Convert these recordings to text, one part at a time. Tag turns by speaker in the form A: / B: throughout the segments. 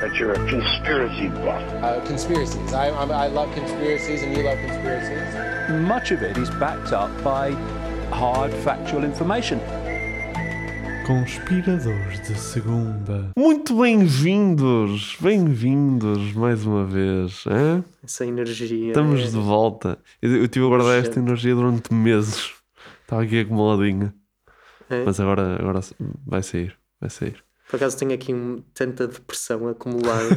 A: that you're a conspiracy buff.
B: Uh, conspiracies. I, I, I love conspiracies, and you love conspiracies.
C: much of it is backed up by hard factual information.
D: Conspiradores de segunda. Muito bem-vindos! Bem-vindos mais uma vez. hã?
E: Essa energia.
D: Estamos
E: é-
D: de volta. Eu, eu tive a guardar esta energia durante meses. Estava aqui acumuladinha.
E: é.
D: Mas agora, agora vai sair. Vai sair.
E: Por acaso tenho aqui um, tanta depressão acumulada.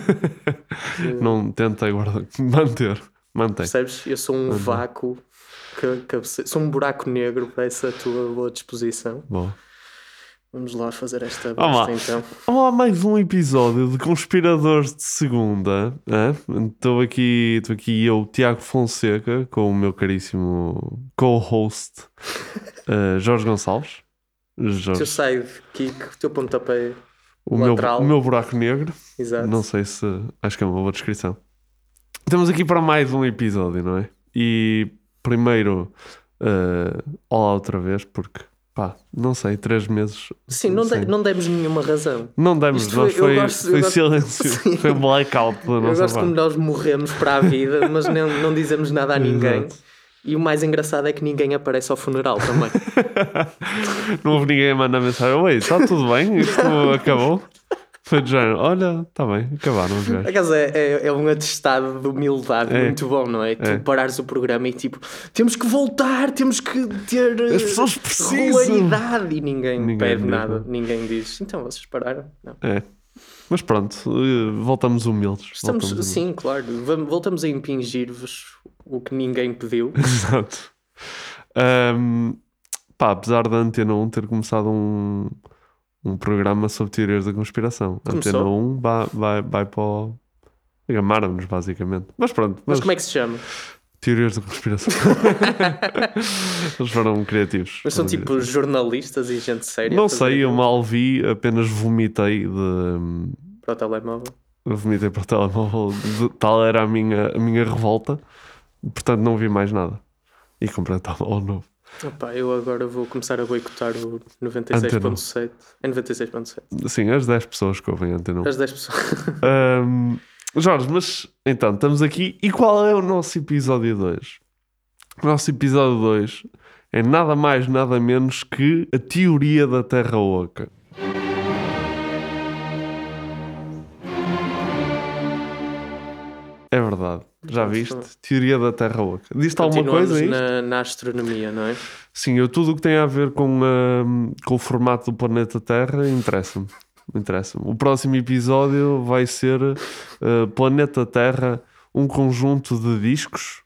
D: Não tenta guardar. Manter. Mantém.
E: Percebes? Eu sou um vácuo. Que, cabece- Sou um buraco negro para essa tua boa disposição.
D: Bom.
E: Vamos lá fazer esta bosta então.
D: Vamos lá, mais um episódio de Conspiradores de Segunda. Estou aqui, estou aqui eu, Tiago Fonseca, com o meu caríssimo co-host eh, Jorge Gonçalves. Jorge,
E: side kick, teu pontapé.
D: O, meu, o meu buraco negro.
E: Exato.
D: Não sei se. Acho que é uma boa descrição. Estamos aqui para mais um episódio, não é? E primeiro, eh, olá outra vez, porque pá, não sei, três meses.
E: Sim, não, de- não demos nenhuma razão.
D: Não demos,
E: Isto foi- eu
D: foi,
E: gosto- eu
D: foi
E: gosto-
D: silêncio,
E: Sim.
D: foi um blackout da
E: Eu
D: nossa
E: gosto
D: parte.
E: como nós morremos para a vida, mas não, não dizemos nada a ninguém.
D: Exato.
E: E o mais engraçado é que ninguém aparece ao funeral também.
D: Não houve ninguém a mandar mensagem. Oi, está tudo bem? Isto acabou? Foi de género. Olha, está bem, acabaram os gajos.
E: é, é, é um atestado de humildade
D: É.
E: muito bom, não é? Tu
D: É.
E: parares o programa e tipo, temos que voltar, temos que ter
D: As pessoas precisam.
E: regularidade e ninguém,
D: Ninguém
E: pede nada,
D: nada.
E: ninguém diz. Então vocês pararam? Não.
D: É. Mas pronto, eh, voltamos humildes.
E: Estamos,
D: voltamos
E: sim, claro, voltamos a impingir-vos o que ninguém pediu.
D: Exato. Ahm, pá, apesar da Antena 1 ter começado um, um programa sobre teorias da conspiração. A
E: Começou?
D: Antena 1 vai, vai, vai para o. Gamaram-nos, basicamente. Mas pronto,
E: Mas como é que se chama?
D: teorias da conspiração. Eles foram criativos.
E: Mas são tipo
D: criativos.
E: jornalistas e gente séria?
D: Não sei, eu mal vi, apenas vomitei de.
E: Para o telemóvel.
D: Vomitei para o telemóvel, de- tal era a minha, a minha revolta, portanto não vi mais nada. E comprei um telemóvel novo.
E: Opa, eu agora vou começar a boicotar o 96.7. É 96.7.
D: Sim, as 10 pessoas que ouvem antena.
E: As 10 pessoas.
D: Ahm, Jorge, mas então, estamos aqui. E qual é o nosso episódio 2? O nosso episódio 2 é nada mais, nada menos que a teoria da Terra Oca. É verdade. Já viste? Teoria da Terra Oca. Diz-te alguma coisa aí?
E: na, na astronomia, não é?
D: Sim, eu tudo o que tem a ver com, ahm, com o formato do planeta Terra interessa-me. Interessa-me. O próximo episódio vai ser ah, Planeta Terra, um conjunto de discos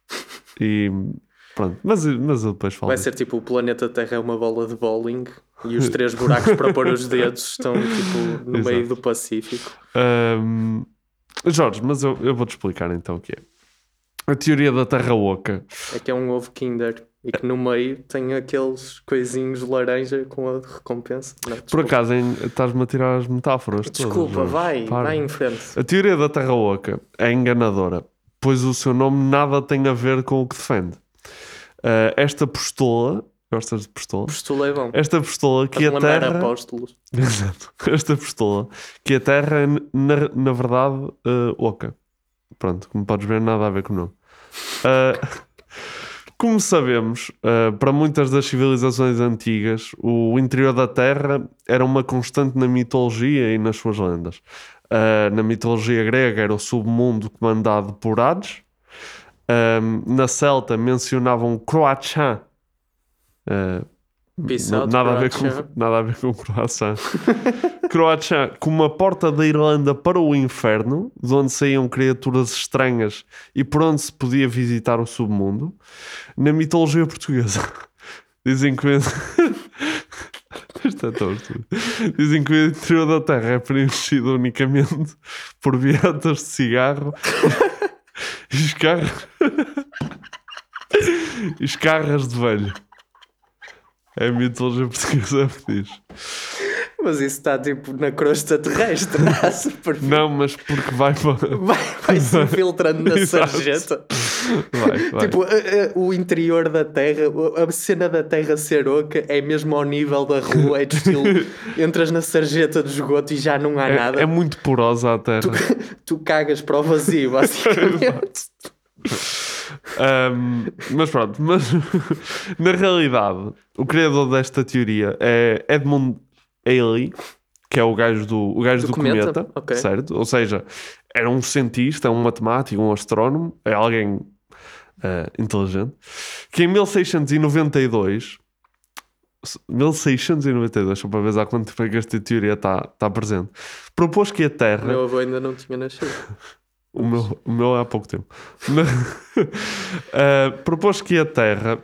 D: e pronto. Mas, mas eu depois falo.
E: Vai
D: disso.
E: ser tipo o planeta Terra é uma bola de bowling e os três buracos para pôr os dedos estão tipo no meio
D: Exato.
E: do Pacífico.
D: Ahm, Jorge, mas eu, eu vou-te explicar então o que é. A teoria da Terra Oca.
E: É que é um ovo Kinder e que no meio tem aqueles coisinhos laranja com a recompensa. Não,
D: Por acaso, estás-me a tirar as metáforas. todas,
E: Desculpa,
D: Jorge.
E: vai,
D: Para.
E: vai em frente.
D: A teoria da Terra Oca é enganadora, pois o seu nome nada tem a ver com o que defende. Ah, esta pistola, gostas de pistola?
E: Postulei bom.
D: Esta pistola que a Terra.
E: apóstolos.
D: Exato. Esta pistola que a Terra é, na, na verdade, ah, oca. Pronto, como podes ver, nada a ver com o nome. Ah, como sabemos, ah, para muitas das civilizações antigas, o interior da Terra era uma constante na mitologia e nas suas lendas. Ah, na mitologia grega era o submundo comandado por Hades. Na celta mencionavam Croachan. Nada, a ver
E: Croácia.
D: com, nada a ver com croissant. croissant como uma porta da Irlanda para o inferno, de onde saíam criaturas estranhas e por onde se podia visitar o submundo. Na mitologia portuguesa, dizem que. Isto é torto. Dizem que o interior da Terra é preenchido unicamente por vietas de cigarro e os carros. Escarras de velho. É a mitologia portuguesa que diz.
E: Mas isso está tipo na crosta terrestre, não é super
D: Não, mas porque vai para.
E: Vai, vai se infiltrando na sarjeta.
D: Vai, vai.
E: Tipo, a- a- o interior da Terra, a cena da Terra ser oca é mesmo ao nível da rua, é de estilo. entras na sarjeta do esgoto e já não há nada.
D: é, é muito porosa a terra.
E: Tu cagas para o vazio, basicamente.
D: Um, mas pronto, mas na realidade, o criador desta teoria é Edmund Halley, que é o gajo do, o gajo
E: Do
D: do,
E: cometa?
D: cometa,
E: Ok.
D: certo? Ou seja, era um cientista, um matemático, um astrónomo, é alguém eh, inteligente, que em 1692 1692, só para ver há quanto tempo é que esta teoria está tá presente, propôs que a Terra
E: meu avô ainda não tinha nascido.
D: o meu, o meu é há pouco tempo. Eh, propôs que a Terra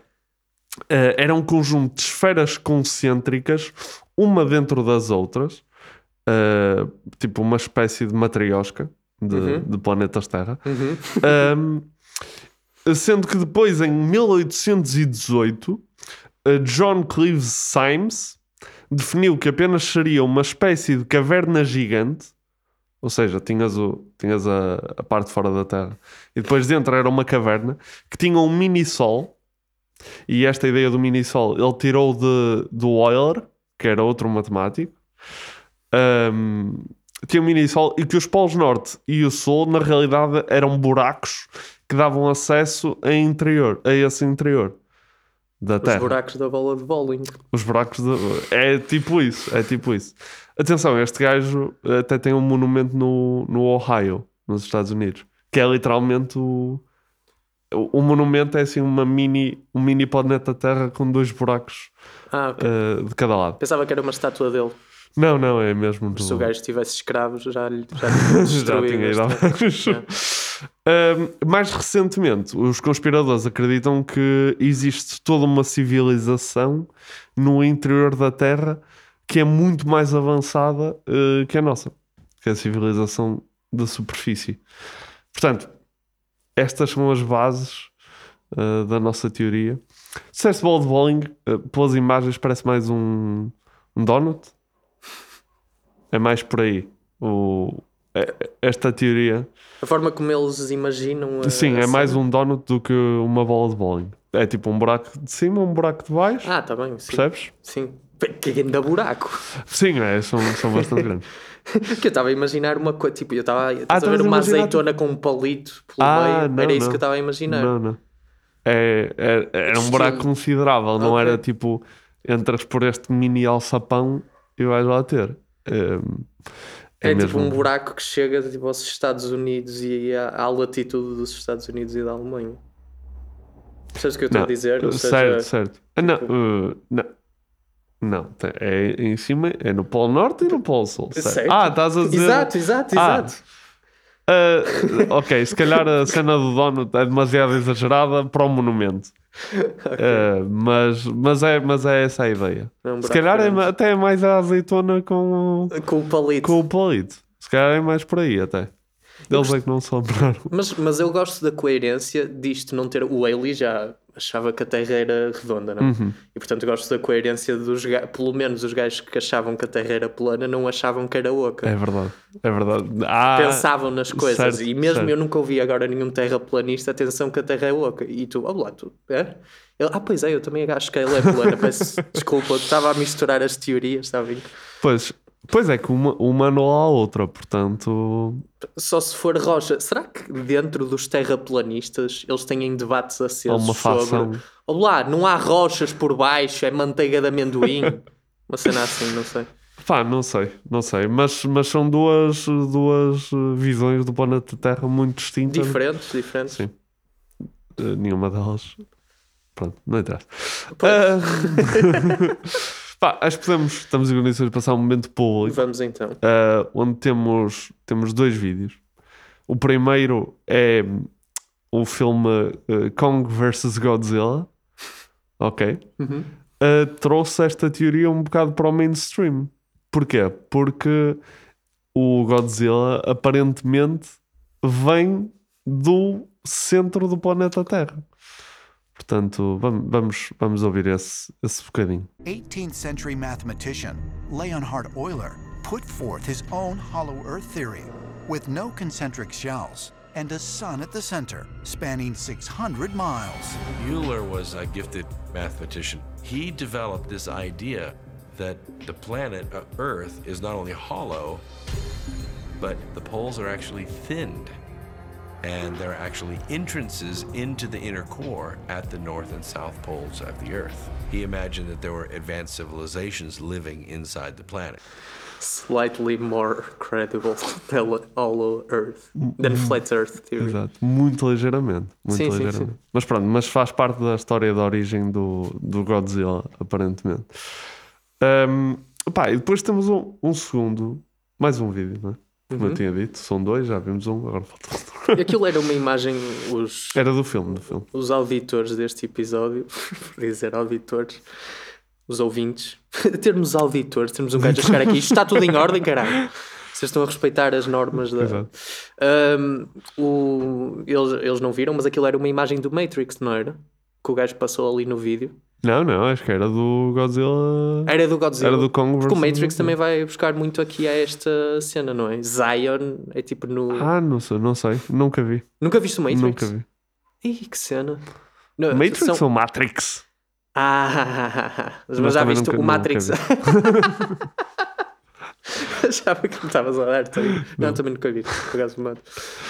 D: eh, era um conjunto de esferas concêntricas, uma dentro das outras, eh, tipo uma espécie de matriosca de,
E: Uhum.
D: de planetas Terra. Um, sendo que depois, em 1818, eh, John Cleves Symes definiu que apenas seria uma espécie de caverna gigante, ou seja, tinhas, o, tinhas a, a parte fora da Terra, e depois dentro era uma caverna que tinha um mini-sol, e esta ideia do mini-sol ele tirou de, do Euler, que era outro matemático, um, tinha um mini-sol e que os polos norte e o sul na realidade eram buracos que davam acesso a, interior, a esse interior da
E: Os
D: Terra.
E: buracos da bola de bowling.
D: Os buracos. É tipo isso, é tipo isso. Atenção, este gajo até tem um monumento no, no Ohio, nos Estados Unidos, que é literalmente o... O o monumento é assim uma mini, um mini planeta Terra com dois buracos
E: Ah, ok.
D: eh, de cada lado.
E: Pensava que era uma estátua dele.
D: Não, não, é mesmo.
E: Se o gajo tivesse escravos, já lhe já
D: tinha ido. Um, mais recentemente, os conspiradores acreditam que existe toda uma civilização no interior da Terra que é muito mais avançada uh, que a nossa, que é a civilização da superfície. Portanto, estas são as bases uh, da nossa teoria. Disseste bola de bowling, uh, pelas imagens, parece mais um, um donut. É mais por aí. O, é- esta teoria.
E: A forma como eles imaginam. a-
D: Sim,
E: a
D: é mais um donut do que uma bola de bowling. É tipo um buraco de cima, um buraco de baixo.
E: Ah, tá bem. Sim.
D: percebes?
E: Sim. Que ainda buraco.
D: Sim, é, são, são bastante grandes.
E: Que eu estava a imaginar uma coisa. Tipo, eu estava
D: Ah,
E: a ver
D: a
E: uma azeitona com um palito pelo
D: Ah,
E: meio.
D: não,
E: Era isso
D: não.
E: que eu estava a imaginar.
D: Não, não. É, é- era um buraco
E: Estilo.
D: considerável, não
E: Ok.
D: era tipo entras por este mini alçapão e vais lá ter. É,
E: É, tipo
D: mesmo-
E: um buraco que chega tipo, aos Estados Unidos e à, à latitude dos Estados Unidos e da Alemanha. Sabes o que eu estou
D: Não,
E: a dizer? Ou
D: certo,
E: seja,
D: certo. Ah, Não, uh, não. Não, é em cima, é no Polo Norte e no Polo Sul. certo?
E: Certo.
D: Ah, estás a dizer.
E: Exato, exato,
D: Ah,
E: exato.
D: ah, ok, se calhar a cena do Donut é demasiado exagerada para o monumento. Ah, mas, mas, é, mas é essa a ideia.
E: É um
D: se calhar é, até é mais a azeitona com, o-
E: Com o palito.
D: com o palito. Se calhar é mais por aí até. Eles é que não se lembraram.
E: Mas, mas eu gosto da coerência disto não ter. O Ailey já achava que a Terra era redonda, não?
D: Uhum.
E: E portanto gosto da coerência dos pelo menos os gajos que achavam que a Terra era plana não achavam que era oca.
D: É verdade, é verdade. Ah,
E: Pensavam nas coisas
D: certo,
E: e mesmo
D: certo.
E: eu nunca ouvi agora nenhum terraplanista atenção que a Terra é oca. E tu, olá, tu, é? Ele, ah, pois é, eu também acho que ela é plana. Peço desculpa, estava a misturar as teorias, está bem?
D: Pois, pois é que uma, uma não há outra, portanto.
E: Só se for rocha. Será que dentro dos terraplanistas eles têm debates acesos
D: uma
E: sobre. Olá, não há rochas por baixo, é manteiga de amendoim. Uma cena assim, não sei.
D: Pá, não sei, não sei. Mas, mas são duas, duas visões do planeta Terra muito distintas.
E: Diferentes, diferentes.
D: Sim. Eh, nenhuma delas. Pronto, não interessa.
E: Pois.
D: Pá, acho que podemos, estamos em condições de passar um momento público.
E: Vamos então.
D: uh, onde temos, temos dois vídeos. O primeiro é o filme uh, Kong vs Godzilla. Ok.
E: Uhum.
D: Uh, trouxe esta teoria um bocado para o mainstream. Porquê? Porque o Godzilla aparentemente vem do centro do planeta Terra. Portanto, vamos, vamos, ouvir esse, esse bocadinho.
F: 18th century mathematician Leonhard Euler put forth his own hollow earth theory with no concentric shells and a sun at the center spanning 600 miles.
G: Euler was a gifted mathematician. He developed this idea that the planet uh, Earth is not only hollow, but the poles are actually thinned. And there are actually entrances into the inner core at the north and south poles of the Earth. He imagined that there were advanced civilizations living inside the planet.
E: Slightly more credible than Hollow Earth, than Flat Earth Theory.
D: Exato. Muito ligeiramente. Muito
E: Sim, sim,
D: ligeiramente.
E: sim.
D: Mas pronto, mas faz parte da história da origem do, do Godzilla, aparentemente. Um, pá, e depois temos um, um segundo, mais um vídeo, não é? Como
E: Uhum.
D: eu tinha dito, são dois, já vimos um, agora falta outro.
E: Aquilo era uma imagem, os,
D: Era do filme, do filme.
E: os auditores deste episódio, por dizer auditores, os ouvintes, termos auditores, temos um gajo a chegar aqui, isto está tudo em ordem, caralho. Vocês estão a respeitar as normas da.
D: Exato.
E: Um, o- eles, eles não viram, mas aquilo era uma imagem do Matrix, não era? Que o gajo passou ali no vídeo.
D: Não, não, acho que era do Godzilla.
E: Era do Godzilla.
D: Era do Kong
E: Porque o Matrix também vai buscar muito aqui a esta cena, não é? Zion é tipo no.
D: Ah, não sei, não sei, nunca vi.
E: Nunca viste o Matrix?
D: Nunca vi.
E: Ih, que cena. Não,
D: Matrix
E: são-
D: ou Matrix?
E: Ah, mas
D: Mas
E: já viste
D: nunca-
E: o Matrix? Achava que me estavas a dar também. Não, também nunca vi. Por acaso, mato.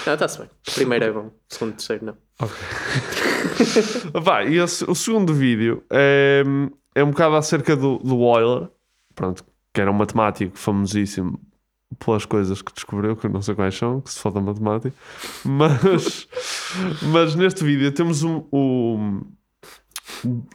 E: Não, está-se bem. Primeiro é bom, segundo, terceiro não.
D: Vá, e o segundo vídeo é, é um bocado acerca do, do Euler, pronto, que era um matemático famosíssimo pelas coisas que descobriu, que eu não sei quais são, que se foda matemática, mas, mas neste vídeo temos um, um-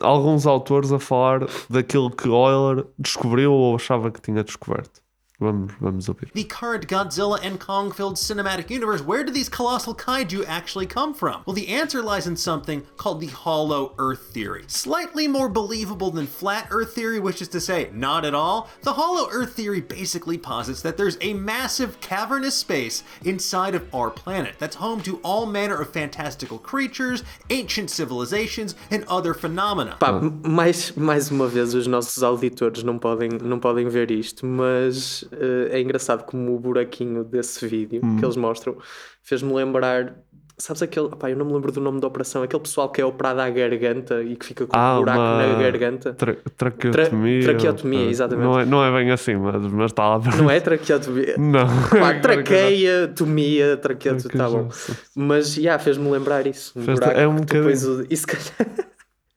D: alguns autores a falar daquilo que Euler descobriu ou achava que tinha descoberto. Vamos, vamos ouvir.
H: The current Godzilla and Kong filled cinematic universe, where do these colossal kaiju actually come from? Well, the answer lies in something called the Hollow Earth Theory. Slightly more believable than Flat Earth Theory, which is to say, not at all. The Hollow Earth Theory basically posits that there's a massive cavernous space inside of our planet that's home to all manner of fantastical creatures, ancient civilizations, and other phenomena.
E: Pá, mais, mais uma vez os nossos auditores não podem, não podem ver isto, mas eh, é engraçado como o buraquinho desse vídeo
D: Hum.
E: que eles mostram fez-me lembrar. Sabes aquele. Pá, eu não me lembro do nome da operação. Aquele pessoal que é operado à garganta e que fica com um buraco na garganta.
D: Ah, tra- traqueotomia.
E: Tra- traqueotomia,
D: Ah,
E: exatamente.
D: Não é, não é bem assim, mas, mas está lá.
E: Não é traqueotomia?
D: Não.
E: Pá, traqueia, tomia, traqueotomia, tá bom. Mas já fez-me lembrar isso. Um buraco
D: é um
E: depois
D: bocadinho.
E: o, e, se calhar-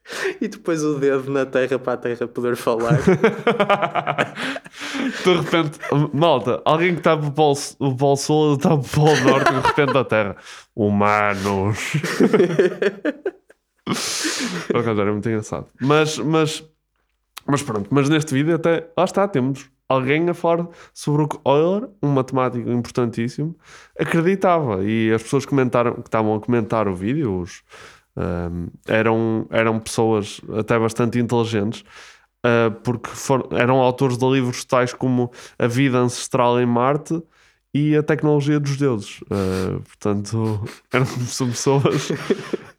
E: e depois o dedo na terra para a terra poder falar.
D: de repente, malta, alguém que está para o Polo, o Polo Sul está para o Polo Norte e de repente a Terra. Humanos. Por acaso era muito engraçado. Mas, mas, mas pronto, mas neste vídeo até, lá está, temos alguém a falar sobre o que Euler, um matemático importantíssimo, acreditava. E as pessoas comentaram, que estavam a comentar o vídeo, os, ahm, eram, eram pessoas até bastante inteligentes, ah, porque eram autores de livros tais como A Vida Ancestral em Marte e A Tecnologia dos Deuses. Ah, portanto, eram são pessoas.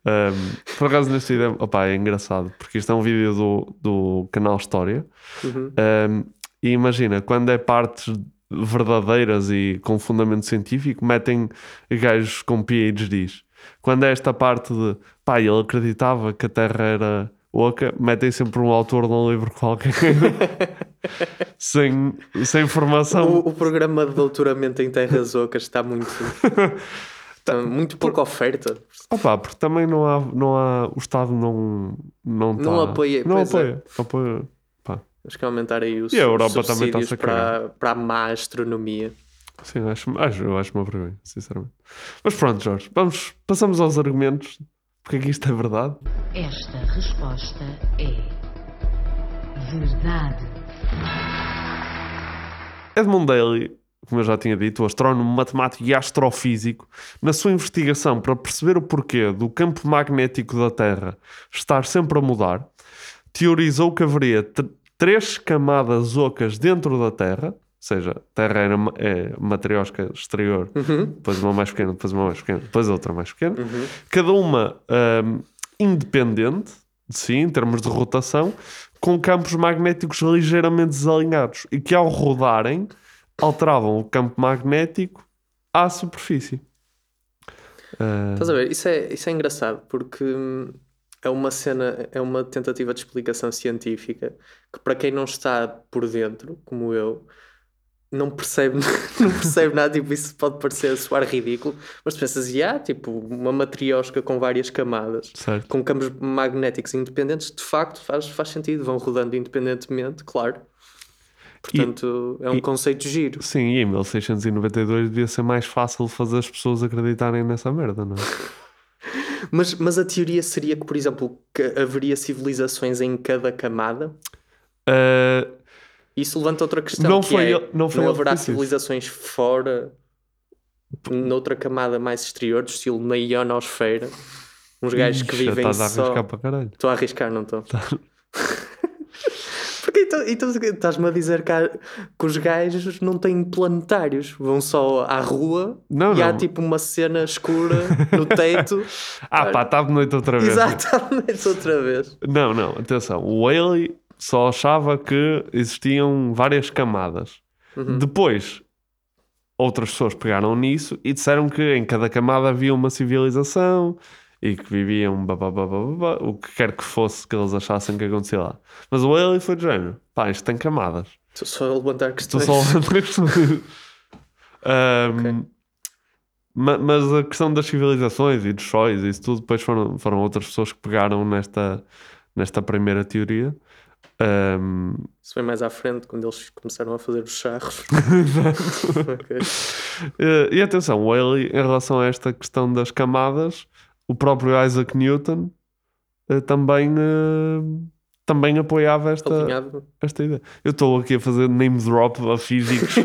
D: ahm, por acaso, neste vídeo opá, é engraçado, porque isto é um vídeo do, do canal História.
E: Uhum.
D: Um, e imagina, quando é partes verdadeiras e com fundamento científico, metem gajos com PhDs. Quando é esta parte de pá, ele acreditava que a Terra era oca, metem sempre um autor de um livro qualquer sem, sem informação.
E: O, o programa de doutoramento em terras ocas está muito. está muito pouca oferta.
D: Opa, porque também não há, não há o Estado não não,
E: Não
D: tá-
E: apoia,
D: não
E: pois é.
D: apoia, apoia. Pá.
E: Temos que aumentar aí os
D: E a Europa também a
E: para, para a má astronomia.
D: Sim, acho, acho, eu acho uma vergonha, sinceramente. Mas pronto, Jorge, vamos, passamos aos argumentos, porque aqui isto é verdade.
I: Esta resposta é verdade.
D: Edmund Daly, como eu já tinha dito, o astrónomo, matemático e astrofísico, na sua investigação para perceber o porquê do campo magnético da Terra estar sempre a mudar, teorizou que haveria tr- três camadas ocas dentro da Terra, ou seja, a Terra era é matriosca exterior, depois uma mais pequena, depois uma mais pequena, depois outra mais pequena, cada uma ahm, independente de si, em termos de rotação, com campos magnéticos ligeiramente desalinhados e que ao rodarem alteravam o campo magnético à superfície. Ah,
E: Estás a ver? Isso é, isso é engraçado porque hum, é uma cena, é uma tentativa de explicação científica que para quem não está por dentro, como eu, não percebe, não percebe nada. Tipo, isso pode parecer soar ridículo, mas tu pensas, e há tipo uma matriosca com várias camadas,
D: Certo.
E: com campos magnéticos independentes, de facto faz, faz sentido, vão rodando independentemente, claro. Portanto, é um
D: e-
E: conceito giro.
D: Sim, e em 1692 devia ser mais fácil fazer as pessoas acreditarem nessa merda, não é?
E: Mas, mas a teoria seria que, por exemplo, que haveria civilizações em cada camada?
D: Ah,
E: Isso levanta outra questão.
D: Não
E: que
D: foi
E: é,
D: ele- não foi que
E: haverá civilizações fora, noutra camada mais exterior, do estilo na ionosfera? Uns gajos que vivem
D: estás a
E: só...
D: arriscar para caralho.
E: Estou a arriscar, não estou? Porque então, então estás-me a dizer que, há- que os gajos não têm planetários, vão só à rua
D: Não,
E: e há
D: não.
E: tipo uma cena escura no teto.
D: Ah, pá, está de noite outra vez.
E: Exato, está outra vez.
D: Não, não, atenção. O Whaley só achava que existiam várias camadas.
E: Uhum.
D: Depois, outras pessoas pegaram nisso e disseram que em cada camada havia uma civilização e que viviam babá, babá, babá, o que quer que fosse que eles achassem que acontecia lá. Mas o Whaley foi de género. Pá, isto tem camadas.
E: Estou só a levantar
D: Estou
E: questões.
D: só a questões. Ahm, ma- Mas a questão das civilizações e dos sóis e isso tudo, depois foram, foram outras pessoas que pegaram nesta, nesta primeira teoria. Ahm,
E: Isso foi mais à frente, quando eles começaram a fazer os charros. Ok.
D: eh, e atenção, o Haley, em relação a esta questão das camadas, o próprio Isaac Newton eh, também, eh, também apoiava esta,
E: Alinhado.
D: esta ideia. Eu estou aqui a fazer name drop a físicos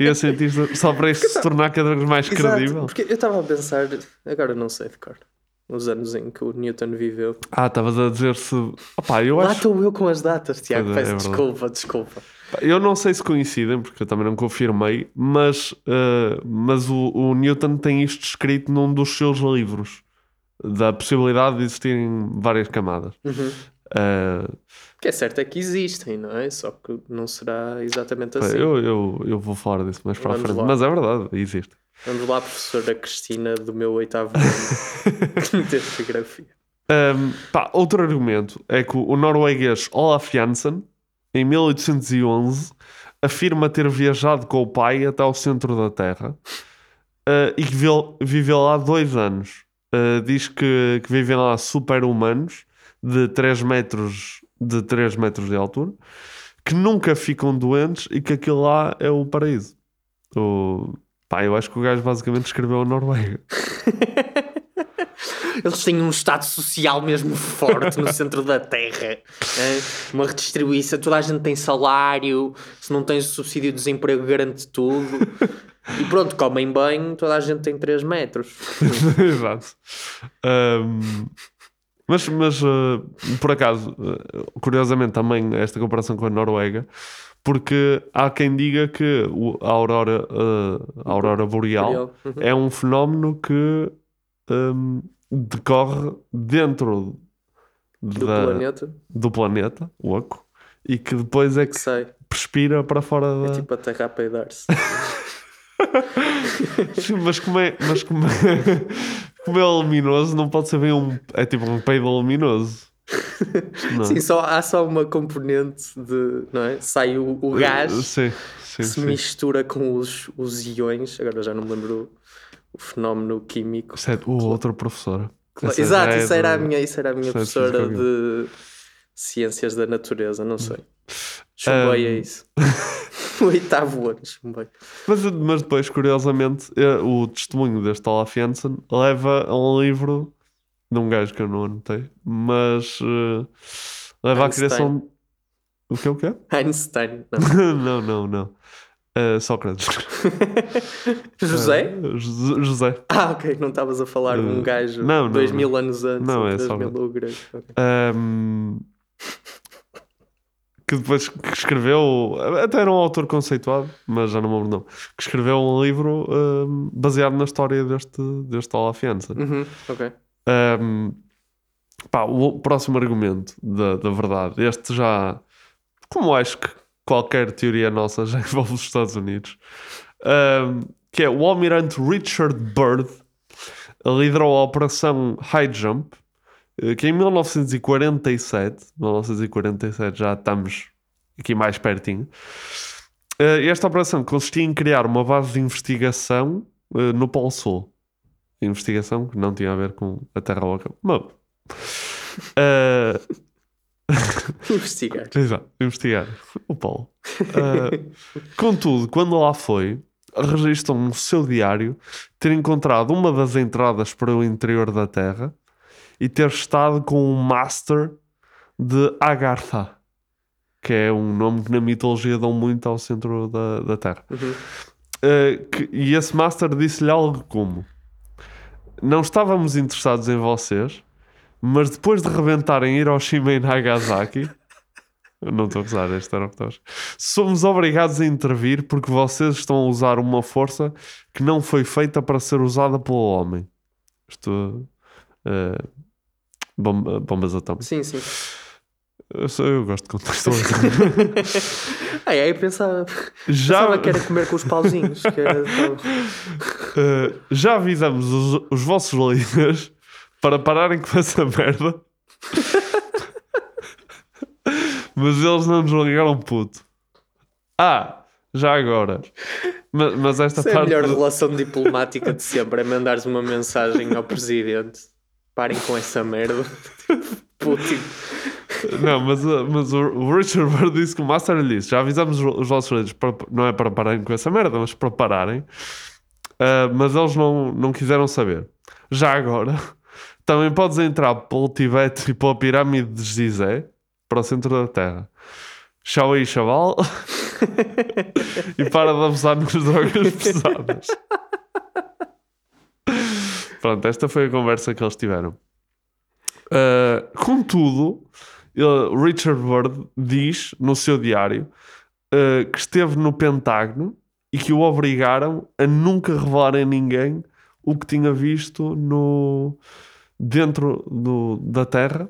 D: e a cientistas só para isto se tornar cada vez mais
E: Exato,
D: credível.
E: porque eu estava a pensar, agora não sei de cor, nos anos em que o Newton viveu.
D: Ah, estavas a dizer se. Opá, eu
E: Lá estou eu com as datas, Tiago,
D: é,
E: peço
D: é
E: desculpa, desculpa.
D: Eu não sei se coincidem, porque eu também não confirmei, mas, eh, mas o, o Newton tem isto escrito num dos seus livros, da possibilidade de existirem várias camadas.
E: Uhum. O que é certo é que existem, não é? Só que não será exatamente assim.
D: eu, eu, eu vou falar disso mais para a frente,
E: lá.
D: mas é verdade, existe.
E: Vamos lá, professora Cristina, do meu oitavo ano de geografia.
D: Um, pá, outro argumento é que o norueguês Olaf Janssen, em 1811, afirma ter viajado com o pai até ao centro da Terra uh, e que viveu, viveu lá dois anos. Uh, diz que, que vivem lá super-humanos de 3 metros de 3 metros de altura que nunca ficam doentes e que aquilo lá é o paraíso. O... Pá, eu acho que o gajo basicamente escreveu a Noruega.
E: Eles têm um estado social mesmo forte no centro da terra. é? Uma redistribuição, toda a gente tem salário, se não tens subsídio de desemprego garante tudo. E pronto, comem bem, toda a gente tem 3 metros.
D: Exato. Ahm, mas, mas uh, por acaso, uh, curiosamente, também esta comparação com a Noruega, porque há quem diga que a aurora, a aurora boreal
E: uhum.
D: é um fenómeno que um, decorre dentro
E: Do
D: da-
E: planeta.
D: do planeta, oco, e que depois é que
E: Sei.
D: perspira para fora da.
E: É tipo a terra a peidar-se.
D: Mas como é, mas como é, como é luminoso, não pode ser bem um. É tipo um peido luminoso.
E: Sim, só, há só uma componente de. Não é? Sai o, o gás
D: Uh, Sim, sim,
E: que se mistura com os, os iões. Agora já não me lembro o fenómeno químico.
D: Isso é o outro professor.
E: Claro, Exato,
D: é
E: isso era, a
D: do-
E: minha, isso era a minha
D: isso é
E: professora
D: física
E: de Ciências da Natureza, não sei. Chumbei a
D: Um,
E: isso. O oitavo ano, chumbei.
D: Mas, mas depois, curiosamente, eh, o testemunho deste Olaf Janssen leva a um livro de um gajo que eu não anotei, mas eh, leva à
E: Einstein.
D: criação. O que é o que é?
E: Einstein, não.
D: não, não, não. Eh, Sócrates.
E: José?
D: Eh, José-.
E: Ah, ok, não estavas a falar de um
D: Uh,
E: gajo
D: não, não,
E: dois
D: não.
E: mil anos antes.
D: Não, é
E: três
D: só-
E: mil o grego. ok.
D: Ahm, que depois que escreveu, até era um autor conceituado, mas já não me lembro não, que escreveu um livro ahm, baseado na história deste, deste Olaf Janssen.
E: Uhum, ok.
D: Ahm, Pá, o próximo argumento da, da verdade, este já, como acho que qualquer teoria nossa já envolve os Estados Unidos, ahm, que é o almirante Richard Byrd liderou a operação High Jump, eh, que em 1947, 1947 já estamos aqui mais pertinho, eh, esta operação consistia em criar uma base de investigação eh, no Polo Sul. Investigação que não tinha a ver com a Terra Oca. Mas, eh,
E: Investigar.
D: Exato, investigar o Paulo. Uh, contudo, quando lá foi, registram no seu diário ter encontrado uma das entradas para o interior da Terra e ter estado com um Master de Agartha, que é um nome que na mitologia dão muito ao centro da, da Terra. Uh, que- e esse Master disse-lhe algo como: Não estávamos interessados em vocês, mas depois de rebentarem Hiroshima e Nagasaki, não estou a usar este era o que estou a achar. somos obrigados a intervir porque vocês estão a usar uma força que não foi feita para ser usada pelo homem. Isto. uh, bom- bombas atômicas.
E: Sim, sim.
D: Eu, sou- eu gosto de contextualizar.
E: Ai, ai, pensava,
D: Já-
E: pensava que era comer com os pauzinhos. Era
D: Uh, já avisamos os, os vossos líderes para pararem com essa merda. mas eles não nos ligaram puto. Ah, já agora. Ma- Mas, esta
E: Isso é a
D: parte.
E: melhor relação diplomática de sempre, é mandares uma mensagem ao presidente. Parem com essa merda. Putin.
D: Não, mas, uh, mas o, Richard Bird disse que o Master lhe disse: já avisamos os, os vossos líderes, para- não é para pararem com essa merda, mas para pararem. Uh, mas eles não, não quiseram saber. Já agora, também podes entrar pelo Tibete e pela pirâmide de Gizé para o centro da Terra. Tchau aí, chaval. e para de abusar nas drogas pesadas. Pronto, esta foi a conversa que eles tiveram. Uh, contudo, ele- Richard Bird diz no seu diário uh, que esteve no Pentágono e que o obrigaram a nunca revelar a ninguém o que tinha visto no, dentro do, da Terra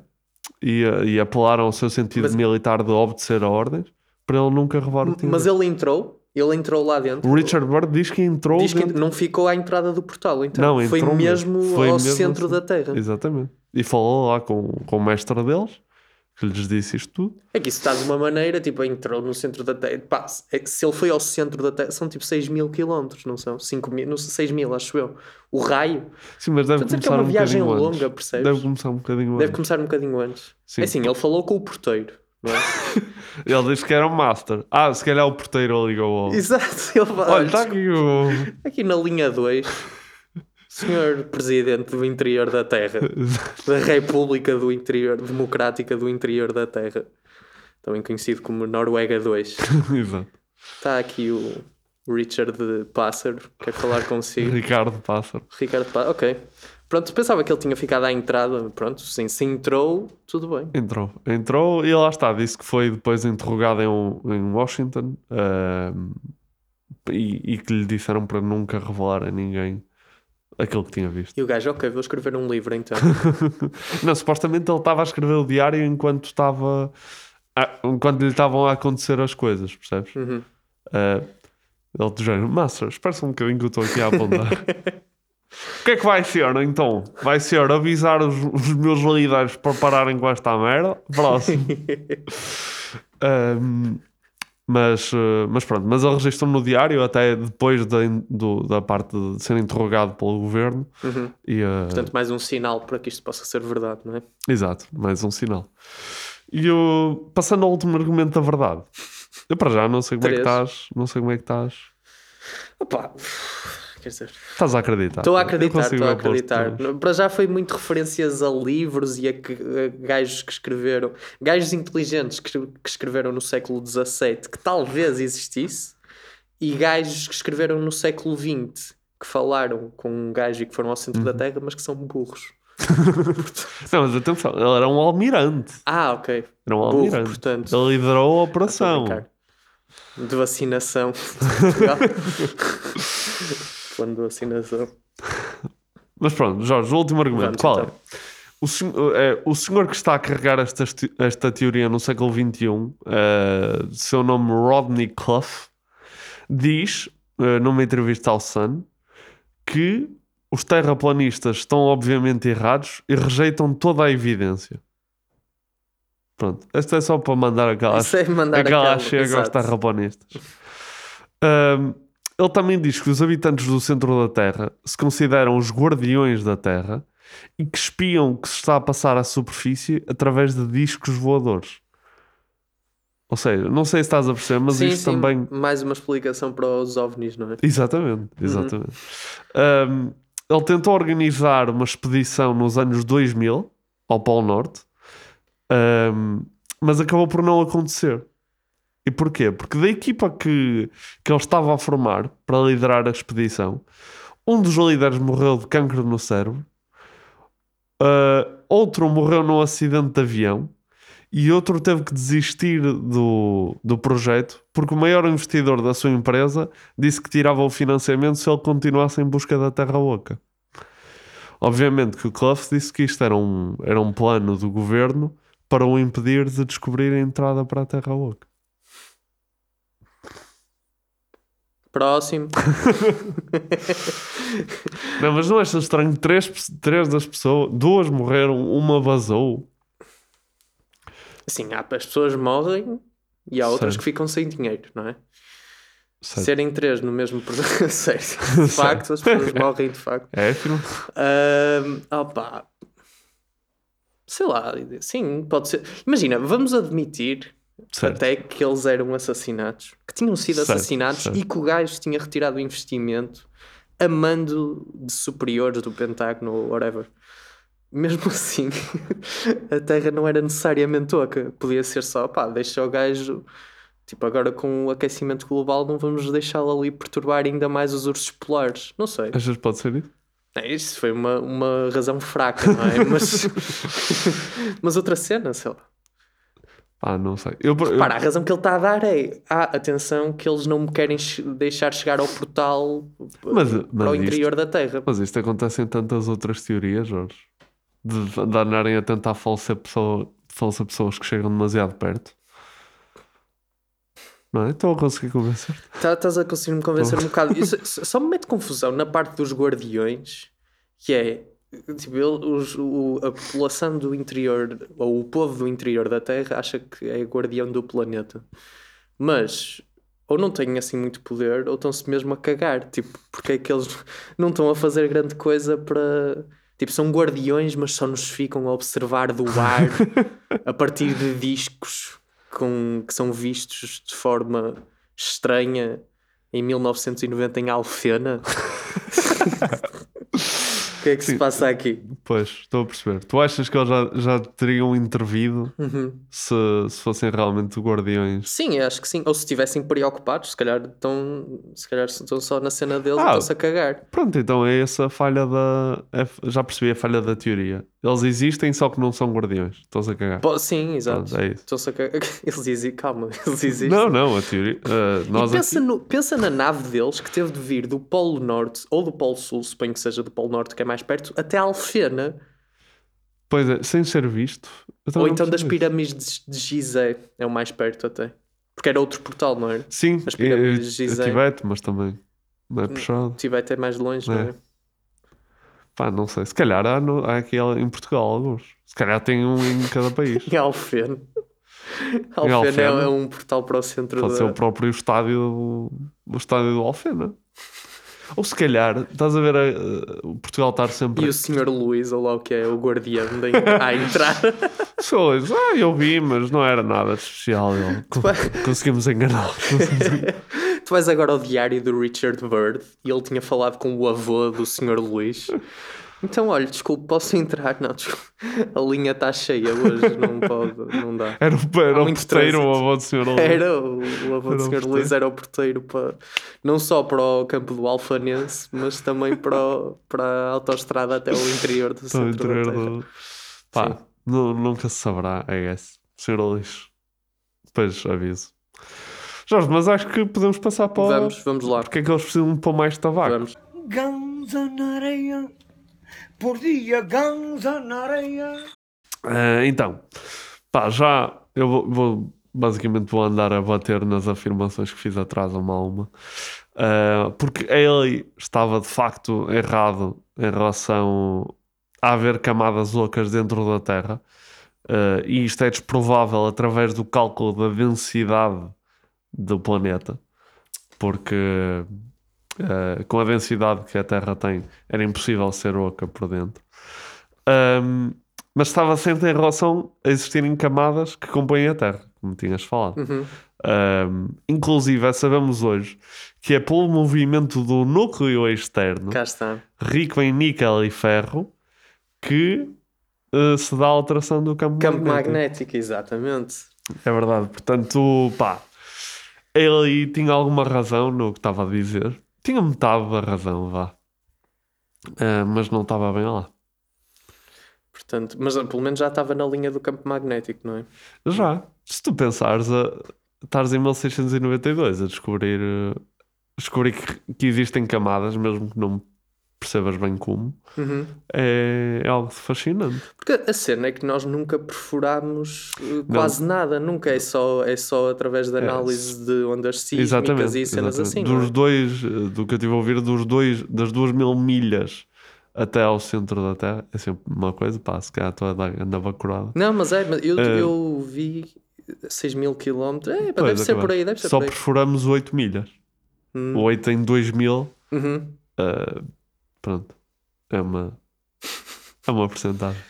D: e, uh, e apelaram ao seu sentido
E: Mas-
D: militar de obedecer a ordens para ele nunca revelar o que tinha
E: Mas
D: visto.
E: ele entrou, ele entrou lá dentro.
D: Richard Bird diz que entrou
E: Diz que não ficou à entrada do portal, então.
D: Não,
E: foi
D: entrou
E: mesmo
D: Foi
E: ao
D: mesmo
E: centro
D: assim.
E: da Terra.
D: Exatamente. E falou lá com, com o mestre deles, que lhes disse isto tudo.
E: É que isso está de uma maneira, tipo, entrou no centro da Terra. Pá, é que se ele foi ao centro da Terra, são tipo 6 mil quilómetros, não são? 5 mil, não sei, 6 mil, acho eu. O raio.
D: Sim, mas deve
E: Portanto, é que
D: começar
E: é uma
D: um
E: viagem
D: bocadinho
E: longa,
D: antes.
E: percebes?
D: Deve começar um bocadinho
E: Deve
D: antes.
E: começar um bocadinho antes.
D: Sim.
E: É assim, ele falou com o porteiro, é?
D: Ele disse que era um master. Ah, se calhar o porteiro ligou ao...
E: Exato. Ele fala,
D: Olha, está aqui o...
E: Aqui na linha 2, senhor Presidente do Interior da Terra, da República do Interior, Democrática do Interior da Terra, também conhecido como Noruega 2.
D: Exato.
E: Está aqui o Richard Pássaro, quer falar consigo.
D: Ricardo Pássaro.
E: Ricardo Pássaro, ok. Pronto, pensava que ele tinha ficado à entrada, pronto, sim, se entrou, tudo bem.
D: Entrou. Entrou e lá está. Disse que foi depois interrogado em, em Washington ahm, e, e que lhe disseram para nunca revelar a ninguém aquilo que tinha visto.
E: E o gajo, ok, vou escrever um livro então.
D: Não, supostamente ele estava a escrever o diário enquanto estava... enquanto lhe estavam a acontecer as coisas, percebes?
E: Uhum.
D: Ah, ele do género, Master, espera um bocadinho que eu estou aqui a apontar. O que é que vai ser, então? Vai ser avisar os, os meus líderes para pararem com esta merda? Próximo. Ahm, mas, eh, mas pronto, mas ele registrou no diário até depois da, do- da parte de ser interrogado pelo governo.
E: Uhum.
D: E, eh,
E: Portanto, mais um sinal para que isto possa ser verdade, não é?
D: Exato, mais um sinal. E eu, passando ao último argumento da verdade, eu para já não sei como é que
E: Três.
D: estás, não sei como é que estás.
E: Opa, quer dizer,
D: Estás a acreditar?
E: Estou a acreditar, estou a acreditar. Para já foi muito referências a livros e a, a gajos que escreveram, gajos inteligentes que, que escreveram no século XVII, que talvez existisse, e gajos que escreveram no século XX, que falaram com um gajo e que foram ao centro
D: Uhum.
E: da Terra, mas que são burros.
D: Não, mas atenção, ele era um almirante.
E: Ah, ok.
D: Era um
E: Burro,
D: almirante.
E: portanto.
D: Ele liderou a operação.
E: De vacinação de Portugal. Plano de vacinação.
D: Mas pronto, Jorge, o último argumento,
E: Vamos,
D: qual
E: então.
D: é? o, senhor, é, o senhor que está a carregar esta, esta teoria no século XXI, uh, seu nome Rodney Clough, diz, uh, numa entrevista ao Sun, que os terraplanistas estão obviamente errados e rejeitam toda a evidência. Pronto, esta é só para mandar aquela,
E: é mandar
D: aquela
E: aquela,
D: chega aos terraplanistas. Um, ele também diz que os habitantes do centro da Terra se consideram os guardiões da Terra e que espiam o que se está a passar à superfície através de discos voadores. Ou seja, não sei se estás a perceber, mas
E: sim,
D: isto
E: sim,
D: também.
E: mais uma explicação para os ovnis, não é?
D: Exatamente, exatamente. Um, ele tentou organizar uma expedição nos anos 2000 ao Polo Norte, um, mas acabou por não acontecer. E porquê? Porque da equipa que, que ele estava a formar para liderar a expedição, um dos líderes morreu de cancro no cérebro, uh, outro morreu num acidente de avião e outro teve que desistir do, do projeto porque o maior investidor da sua empresa disse que tirava o financiamento se ele continuasse em busca da Terra Oca. Obviamente que o Clough disse que isto era um, era um plano do governo para o impedir de descobrir a entrada para a Terra Oca.
E: Próximo.
D: Não, mas não achas estranho? Três, três das pessoas, duas morreram, uma vazou.
E: Sim, há, as pessoas morrem e há outras
D: Certo.
E: que ficam sem dinheiro, não é?
D: Certo.
E: Serem três no mesmo projeto. Sério. De facto, as pessoas morrem de facto.
D: É, filho?
E: Ahm, opá. Sei lá, sim, pode ser. Imagina, vamos admitir
D: Certo.
E: até que eles eram assassinados, que tinham sido
D: Certo,
E: assassinados
D: certo.
E: e que o gajo tinha retirado o investimento a mando de superiores do Pentágono ou whatever. Mesmo assim, a Terra não era necessariamente oca. Podia ser só, pá, deixa o gajo. Tipo, agora com o aquecimento global, não vamos deixá-lo ali perturbar ainda mais os ursos polares. Não sei.
D: Achas que pode ser isso?
E: É, isso foi uma, uma razão fraca, não é? Mas, mas outra cena, sei lá.
D: Ah, não sei. Eu, eu-
E: Para, a razão que ele está a dar é: ah, atenção, que eles não me querem deixar chegar ao portal
D: Mas-
E: para
D: mas
E: o
D: isto-
E: interior da Terra.
D: Mas isto acontece em tantas outras teorias, Jorge. De, de andarem a tentar falecer, pessoa, falecer pessoas que chegam demasiado perto. Não é? Estou a conseguir convencer.
E: Tá- Estás a conseguir me convencer um bocado. Isso s- só me mete confusão na parte dos guardiões, que é tipo, ele- os- o- a população do interior, ou o povo do interior da Terra, acha que é guardião do planeta, mas ou não têm assim muito poder, ou estão-se mesmo a cagar. Tipo, porque é que eles não estão a fazer grande coisa para. Tipo, são guardiões, mas só nos ficam a observar do ar a partir de discos com, que são vistos de forma estranha em 1990 em Alfena. O que é que se passa aqui?
D: Pois, estou a perceber. Tu achas que eles já, já teriam intervido
E: Uhum.
D: se, se fossem realmente guardiões?
E: Sim, eu acho que sim. Ou se estivessem preocupados, se calhar estão, se calhar estão só na cena deles e
D: Ah.
E: estão-se a cagar.
D: Pronto, então é essa a falha da. é- já percebi a falha da teoria. Eles existem, só que não são guardiões. Estão-se a cagar.
E: Po- Sim, exato.
D: Pronto, é.
E: Estão-se a cagar. Eles existem, calma, eles existem.
D: Não, não, a teoria. ah, nós
E: e pensa,
D: aqui-
E: no- pensa na nave deles que teve de vir do Polo Norte ou do Polo Sul, suponho que seja do Polo Norte, que é mais perto, até Alfena.
D: Pois é, sem ser visto.
E: Ou
D: não
E: então das pirâmides de Gizé, é o mais perto até. Porque era outro portal, não era?
D: Sim,
E: As
D: é,
E: pirâmides de
D: é,
E: Gizé.
D: Tibete, mas também não é puxado.
E: Tibete é mais longe, não
D: É.
E: é?
D: Pá, não sei. Se calhar há, no, há aqui em Portugal alguns. Se calhar tem um em cada país.
E: Em. Alfena, Alfena. É, é um portal para o centro
D: Pode
E: da...
D: ser o próprio estádio do, o estádio do Alfena. Ou se calhar, estás a ver a- a- o Portugal estar sempre.
E: E o Sr. Luís, ou lá o que é, o guardião de, à entrada.
D: Pessoas, ah, eu vi, mas não era nada de especial. Co- Conseguimos enganá-lo.
E: tu vais agora ao diário do Richard Bird e ele tinha falado com o avô do Sr. Luís. Então, olha, desculpe, posso entrar? Não, desculpe. A linha está cheia hoje, não pode, não dá.
D: Era, o- era o porteiro,
E: trânsito.
D: o avô do Sr. Luís.
E: Era, o, o avô do Sr. Luís era o porteiro para, não só para o campo do Alfanense, mas também para, o- para a autoestrada até o interior do centro terra.
D: do- Pá, nu- nunca se saberá, I guess. Sr. Luís. Depois aviso. Jorge, mas acho que podemos passar para o-
E: Vamos, vamos lá.
D: Porque é que eles precisam de pôr mais tabaco?
E: Vamos.
J: Gãos na areia, por dia, ganza na areia.
D: Ah, então, pá, já eu vou, vou- basicamente vou andar a bater nas afirmações que fiz atrás uma a uma, Ah, porque ele estava de facto errado em relação a haver camadas loucas dentro da Terra, Ah, e isto é desprovável através do cálculo da densidade do planeta, porque ah, com a densidade que a Terra tem era impossível ser oca por dentro. Ahm, mas estava sempre em relação a existirem camadas que compõem a Terra, como tinhas falado.
E: Uhum.
D: Ahm, inclusive, sabemos hoje que é pelo movimento do núcleo externo, rico em níquel e ferro, que eh, se dá a alteração do campo,
E: Campo
D: magnético.
E: magnético, exatamente.
D: É verdade. Portanto, pá, ele tinha alguma razão no que estava a dizer. Tinha metade da razão, vá. Ah, mas não estava bem lá.
E: Portanto, mas pelo menos já estava na linha do campo magnético, não é?
D: Já. Se tu pensares, a, estares em 1692 a descobrir, eh, descobrir que, que existem camadas, mesmo que não percebas bem como,
E: Uhum.
D: é, é algo fascinante.
E: Porque a cena é que nós nunca perfurámos uh, quase nada, nunca é só, é só através da
D: É,
E: análise de ondas sísmicas
D: Exatamente.
E: e cenas
D: exatamente.
E: assim. não
D: Dos
E: é?
D: dois, eh, do que eu estive a ouvir, dos dois, das duas mil milhas até ao centro da Terra, é sempre uma coisa, pá, se calhar estou a dar andava curada.
E: Não, mas é, eu,
D: Eh,
E: eu vi 6 mil quilómetros, é,
D: Pois,
E: deve ser
D: acabou.
E: por aí, deve ser
D: Só
E: por aí.
D: perfuramos 8 milhas.
E: Hum.
D: 8 em 2000.
E: Uhum.
D: Uh, pronto. É uma. É uma porcentagem.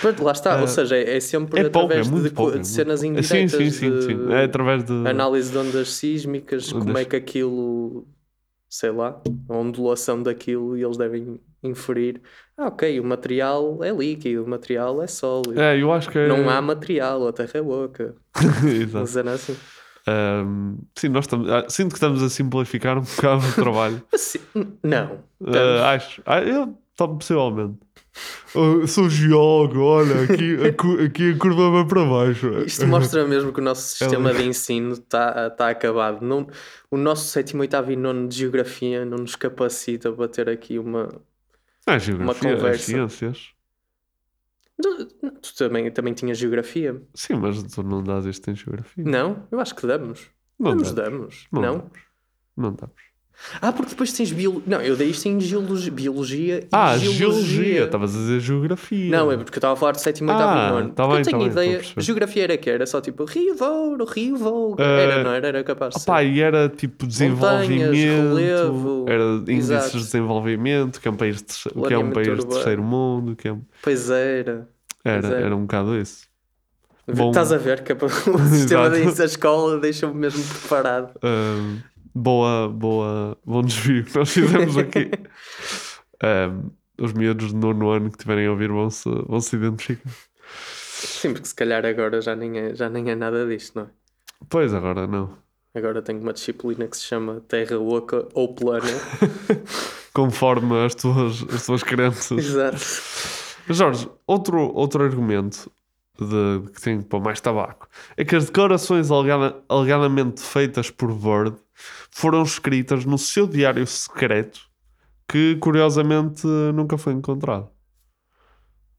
E: Pronto, lá está,
D: Eh,
E: ou seja, é, é sempre
D: é pouco, é
E: através
D: muito
E: de,
D: pouco,
E: co-
D: é
E: de cenas indiretas.
D: Sim, sim, sim, sim. É através de-
E: Análise de ondas sísmicas, como
D: Ondas-
E: é que aquilo, sei lá, a ondulação daquilo, e eles devem inferir: ah, ok, o material é líquido, o material é sólido.
D: É, eu acho que é-
E: Não há material, a terra é oca.
D: Exato.
E: Uma cena assim.
D: Um, sim, nós estamos. ah, Sinto que estamos a simplificar um bocado o trabalho.
E: Assim, não.
D: Uh, acho. Ah, eu, possivelmente. Oh, sou geólogo, olha, aqui, aqui a curva vai para baixo.
E: Isto mostra mesmo que o nosso
D: É
E: sistema de ensino está tá acabado. Não, o nosso sétimo, oitavo e nono de geografia não nos capacita para ter aqui uma,
D: Ah,
E: uma
D: geografia, as
E: conversa.
D: ciências.
E: Tu, tu também, também tinhas geografia?
D: Sim, mas tu não dás isto em geografia.
E: Não? Eu acho que damos.
D: Não
E: damos,
D: damos.
E: damos.
D: Não
E: Não?
D: damos. Não damos.
E: Ah, porque depois tens biologia. Não, eu dei isto em geologia, biologia e
D: Ah,
E: geologia.
D: Estavas a dizer geografia.
E: Não, é porque eu estava a falar de sétimo, oitavo
D: Ah,
E: e nono.
D: tá bem,
E: eu tenho
D: tá bem, estou a
E: ideia.
D: perceber.
E: Geografia era que era só tipo Rio Douro, Rio Volga.
D: Eh,
E: Era, não era? Era capaz de ser.
D: Opá, e era tipo desenvolvimento,
E: relevo,
D: era índices
E: exato.
D: de desenvolvimento, que é um país, de, que é um país de terceiro mundo, que é,
E: Pois era.
D: era,
E: Pois era.
D: era um bocado isso. Bom,
E: Estás a ver que o sistema da escola deixa-me mesmo preparado.
D: ahm, boa, boa, bom desvio que nós fizemos aqui. Ahm, os miúdos de nono ano que tiverem a ouvir vão se, vão se identificar.
E: Sim, porque se calhar agora já nem é, já nem é nada disto, não é?
D: Pois agora não.
E: Agora tenho uma disciplina que se chama Terra Oca ou Plana.
D: Conforme as tuas, as tuas crenças.
E: Exato.
D: Jorge, outro, outro argumento de, que tem para mais tabaco é que as declarações alegada- alegadamente feitas por Bird foram escritas no seu diário secreto que curiosamente nunca foi encontrado.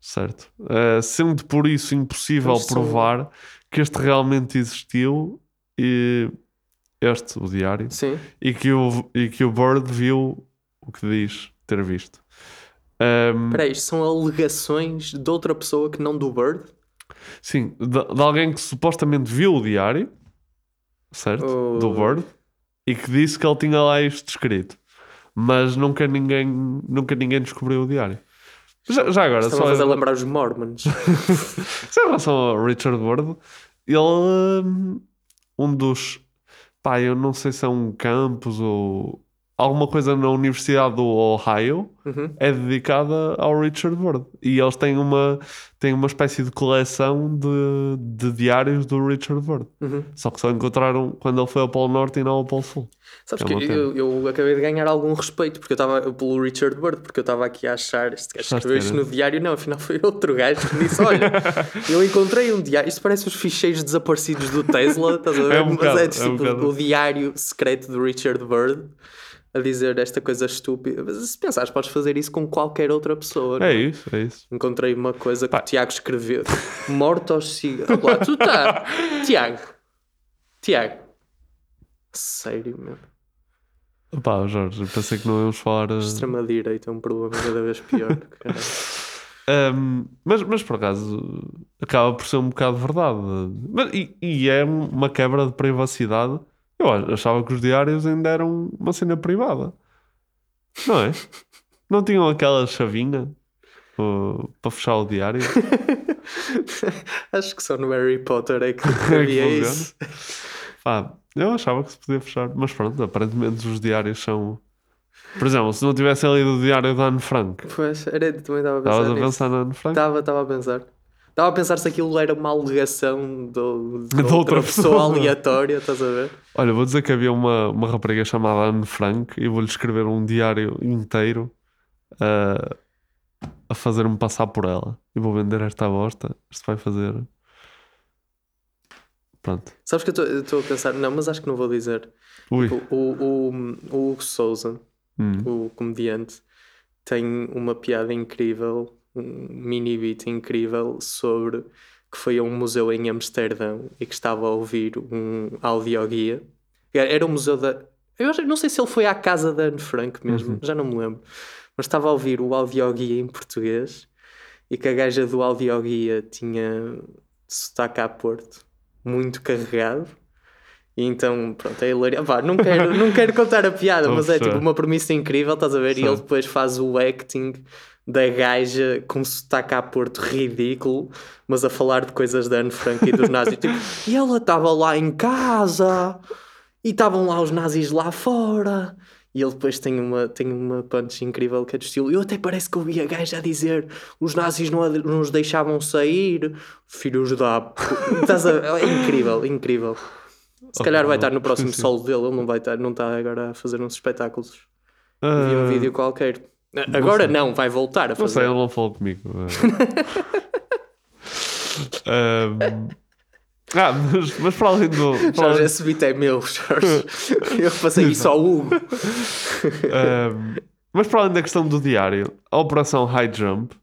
D: Certo? Eh, sendo por isso impossível provar que este realmente existiu e este, o diário,
E: Sim.
D: e que o, e que o Bird viu o que diz ter visto. Ehm,
E: Espera isto são alegações de outra pessoa que não do Bird?
D: Sim, de, de alguém que supostamente viu o diário, certo?
E: Oh.
D: Do Bird, e que disse que ele tinha lá isto escrito. Mas nunca ninguém, nunca ninguém descobriu o diário. Já, já agora,
E: Estão
D: só
E: a fazer lembrar os Mormons.
D: só em relação ao Richard Bird, ele, hum, um dos, pá, eu não sei se é um campus ou alguma coisa na Universidade do Ohio,
E: Uhum.
D: é dedicada ao Richard Bird. E eles têm uma, têm uma espécie de coleção de, de diários do Richard Bird.
E: Uhum.
D: Só que só encontraram quando ele foi ao Polo Norte e não ao Polo Sul.
E: Sabes
D: É
E: que eu, eu acabei de ganhar algum respeito porque eu estava pelo Richard Bird, porque eu estava aqui a achar este gajo escreveu isto no diário, não, afinal foi outro gajo que disse: Olha, eu encontrei um diário, isto parece os ficheiros desaparecidos do Tesla, estás a ver?
D: É um
E: Mas
D: bocado,
E: é
D: é um
E: tipo
D: bocado.
E: o diário secreto do Richard Bird. A dizer esta coisa estúpida. Mas se pensares, podes fazer isso com qualquer outra pessoa. não
D: É isso, é isso.
E: Encontrei uma coisa que o Tiago escreveu: Morto aos cigarros. Lá, tu tá. Tiago. Tiago. Sério, meu.
D: Pá, Jorge, pensei que não íamos falar. uh,
E: Extrema-direita é um problema cada vez pior.
D: Um, mas, mas por acaso acaba por ser um bocado verdade. Mas, e, e é uma quebra de privacidade. Eu ach- achava que os diários ainda eram uma cena privada, não é? Não tinham aquela chavinha uh, para fechar o diário?
E: Acho que só no Harry Potter é que
D: que
E: havia
D: funciona.
E: isso.
D: Pá, eu achava que se podia fechar, mas pronto, aparentemente os diários são. Por exemplo, se não tivessem lido o diário da Anne Frank,
E: Pois, era, também estava a pensar.
D: estavas a pensar na Anne Frank?
E: Estava, estava a pensar. Estava a pensar se aquilo era uma alegação do, de,
D: De outra pessoa.
E: aleatória, estás a ver?
D: Olha, vou dizer que havia uma, uma rapariga chamada Anne Frank e vou-lhe escrever um diário inteiro a, a fazer-me passar por ela. E vou vender esta bosta. Isto vai fazer. Pronto.
E: Sabes que eu estou- a pensar, não, mas acho que não vou dizer.
D: Ui.
E: Tipo, o, o, o Hugo Souza,
D: Hum.
E: o comediante, tem uma piada incrível, um mini beat incrível sobre que foi a um museu em Amsterdão e que estava a ouvir um audioguia. Era era um museu da. Eu não sei se ele foi à casa da Anne Frank mesmo,
D: Uhum.
E: já não me lembro. Mas estava a ouvir o audioguia em português e que a gaja do audioguia tinha sotaque a Porto muito carregado. E então, pronto, é hilario. Vá, não quero, não quero contar a piada, mas é tipo uma premissa incrível, estás a ver? E
D: Sim.
E: ele depois faz o acting da gaja com sotaque a Porto ridículo, mas a falar de coisas da Anne Frank e dos nazis. tipo, e ela estava lá em casa e estavam lá os nazis lá fora. E ele depois tem uma, tem uma punch incrível que é do estilo. Eu até parece que ouvi a gaja a dizer os nazis não, a- não os deixavam sair. Filhos da. pu-" Estás a- É incrível, incrível. Se calhar vai estar no próximo solo dele. Ele não vai estar, não está agora a fazer uns espetáculos. Vi um
D: Ah,
E: vídeo qualquer. Agora
D: sei.
E: não, vai voltar a
D: Não
E: fazer.
D: sei, ele não falou comigo. Ahm, ah, mas, mas para além do. para
E: Jorge,
D: além-
E: esse beat é meu, Jorge. Eu passei isso ao Hugo.
D: Um, mas para além da questão do diário, a Operação High Jump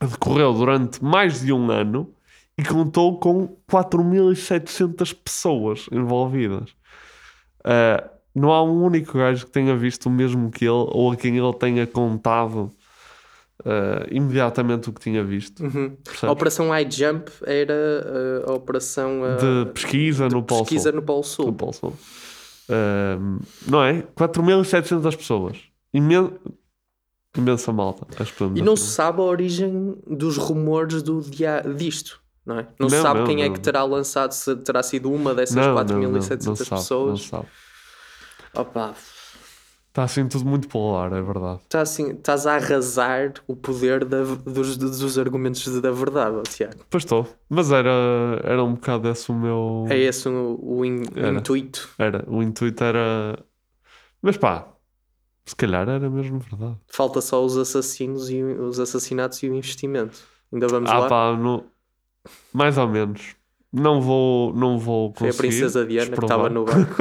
D: decorreu durante mais de um ano e contou com 4.700 pessoas envolvidas. Uh, não há um único gajo que tenha visto o mesmo que ele ou a quem ele tenha contado uh, imediatamente o que tinha visto.
E: Uhum. A Operação High Jump era uh, a operação uh,
D: de pesquisa no Polo
E: pesquisa
D: Sul.
E: no Polo Sul.
D: No Polo Sul. Não é? 4.700 pessoas. Imen... Imensa malta.
E: E não se sabe a origem dos rumores do dia... disto, não é? Não, se
D: Não,
E: sabe
D: não,
E: quem é que terá lançado, se terá sido uma dessas
D: Não, não, não,
E: 4.700
D: não se sabe,
E: pessoas.
D: Não se sabe.
E: Opa,
D: Está assim tudo muito polar, é verdade.
E: tá assim, estás a arrasar o poder da- dos, dos argumentos da verdade, Tiago.
D: Pois estou. Mas era, era um bocado esse o meu.
E: É esse o, o in- intuito.
D: Era. O intuito era. Mas pá, se calhar era mesmo verdade.
E: Falta só os assassinos e os assassinatos e o investimento. Ainda vamos
D: ah
E: lá.
D: pá, no... mais ou menos. Não vou, não vou
E: Foi a
D: conseguir.
E: princesa Diana que estava no barco.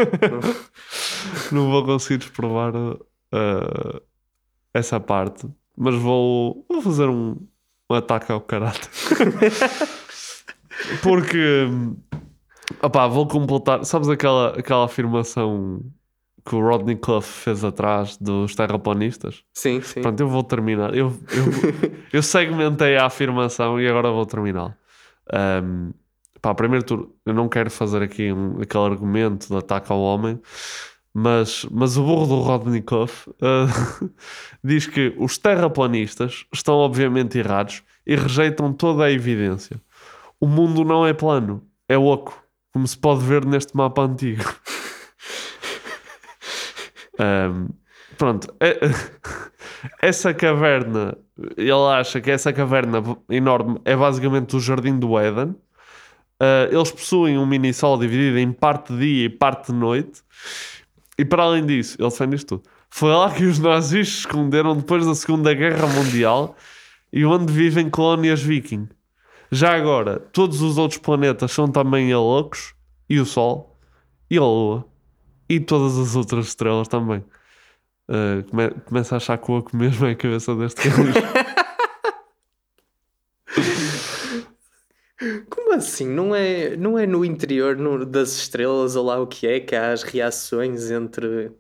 D: não vou conseguir desprovar uh, essa parte, mas vou, vou fazer um, um ataque ao caráter. Porque, opá, vou completar. Sabes aquela, aquela afirmação que o Rodney Clough fez atrás dos terraplanistas?
E: Sim, sim.
D: Pronto, eu vou terminar. Eu, eu, eu segmentei a afirmação e agora vou terminá-la. Um, pá, primeiro tudo, eu não quero fazer aqui um, aquele argumento de ataque ao homem, mas, mas o burro do Clough uh, diz que os terraplanistas estão obviamente errados e rejeitam toda a evidência. O mundo não é plano, é oco, como se pode ver neste mapa antigo. Um, pronto, é- essa caverna, ele acha que essa caverna enorme é basicamente o jardim do Éden. Uh, eles possuem um mini-sol dividido em parte de dia e parte de noite. E para além disso, ele defende isto tudo. Foi lá que os nazis se esconderam depois da Segunda Guerra Mundial e onde vivem colónias viking. Já agora, todos os outros planetas são também loucos e o Sol e a Lua e todas as outras estrelas também. Uh, come- começa a achar que o oco mesmo é a cabeça deste gajo.
E: Como assim? Não é, não é no interior no- das estrelas ou lá o que é que há as reações entre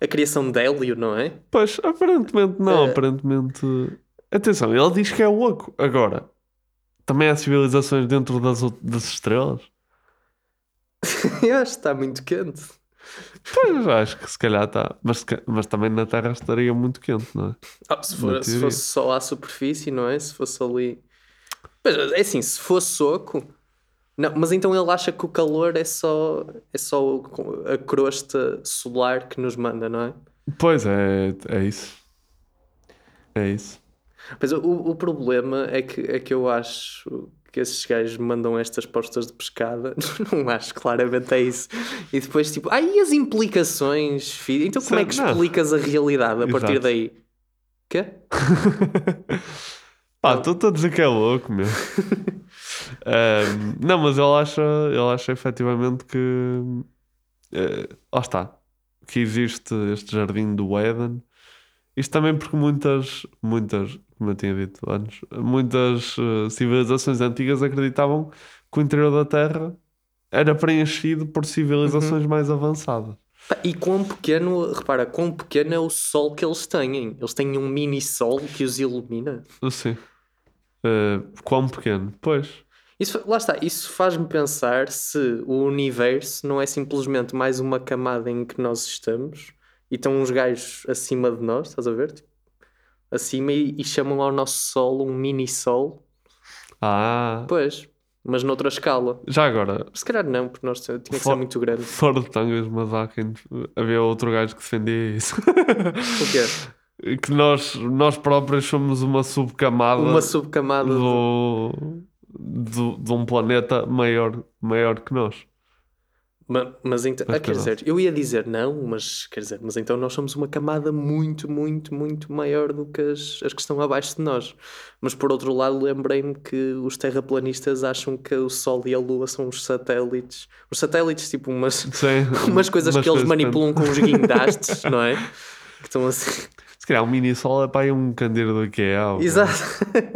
E: a criação de hélio, não é?
D: pois, aparentemente não,
E: Eh.
D: aparentemente. Atenção, ele diz que é oco. Agora, também há civilizações dentro das, out- das estrelas?
E: Eu acho que está muito quente.
D: Pois, acho que se calhar está. Mas, se ca- mas também na Terra estaria muito quente, não é?
E: Ah, se,
D: Na
E: for- se
D: teoria.
E: fosse só à superfície, não é? Se fosse ali. Mas é assim, se fosse soco. Não, mas então ele acha que o calor é só, é só a crosta solar que nos manda, não é?
D: Pois é, é isso. É isso.
E: Mas o, o problema é que, é que eu acho que esses gajos mandam estas postas de pescada. Não acho, claramente é isso. E depois, tipo, ah, e as implicações? filho? Então, como é que
D: Não.
E: explicas a realidade a partir
D: Exato.
E: daí? Quê?
D: Pá, estou a dizer que é louco, meu. Não, mas ele acha, ele acha efetivamente que. eh, lá está. Que existe este jardim do Éden. Isto também porque muitas, muitas, como eu tinha dito antes, muitas eh, civilizações antigas acreditavam que o interior da Terra era preenchido por civilizações mais avançadas.
E: E quão pequeno, repara, quão pequeno é o sol que eles têm. Eles têm um mini sol que os ilumina.
D: Sim. Eh, quão pequeno? Pois.
E: Isso, lá está, isso faz-me pensar se o universo não é simplesmente mais uma camada em que nós estamos e estão uns gajos acima de nós, estás a ver? Tipo, acima e, e chamam ao nosso sol um mini sol.
D: Ah.
E: Pois, mas noutra escala.
D: Já agora,
E: Se calhar não, porque nós tinha que ser
D: For-
E: muito grande.
D: Fora de tangas, mas há quem. Havia outro gajo que defendia isso.
E: O quê?
D: que nós, nós próprios somos uma subcamada,
E: Uma subcamada de-
D: do, do- de um planeta maior, maior que nós.
E: Ma- Mas, então,
D: Mas
E: ah, quer
D: que
E: dizer, eu ia dizer não, mas quer dizer, mas então nós somos uma camada muito, muito, muito maior do que as, as que estão abaixo de nós. Mas por outro lado, lembrei-me que os terraplanistas acham que o Sol e a Lua são os satélites. Os satélites, tipo, umas,
D: Sim,
E: umas coisas que eles manipulam com os guindastes, não é? Que estão assim.
D: Se calhar um mini sol é para aí um candeeiro do IKEA.
E: Exato.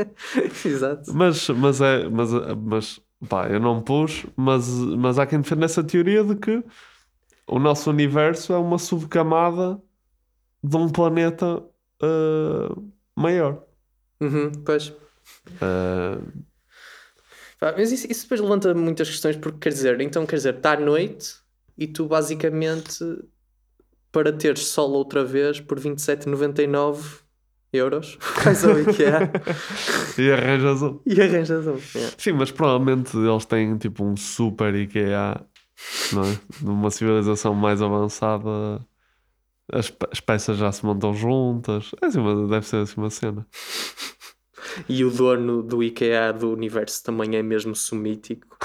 E: Exato.
D: Mas, mas é. Mas, mas pá, eu não pus, mas, mas há quem defenda essa teoria de que o nosso universo é uma subcamada de um planeta ah, maior.
E: Uhum, pois.
D: Ah,
E: Pá, Mas isso, isso depois levanta muitas questões, porque quer dizer, então quer dizer, está à noite e tu basicamente para teres sol outra vez por 27,99 euros vais ao IKEA
D: e arranjas um.
E: e arranjas um. Yeah.
D: Sim, mas provavelmente eles têm tipo um super IKEA, não é? Numa civilização mais avançada, as, pe- as peças já se montam juntas. É assim, uma- deve ser assim uma cena.
E: E o dono do IKEA do universo também é mesmo sumítico.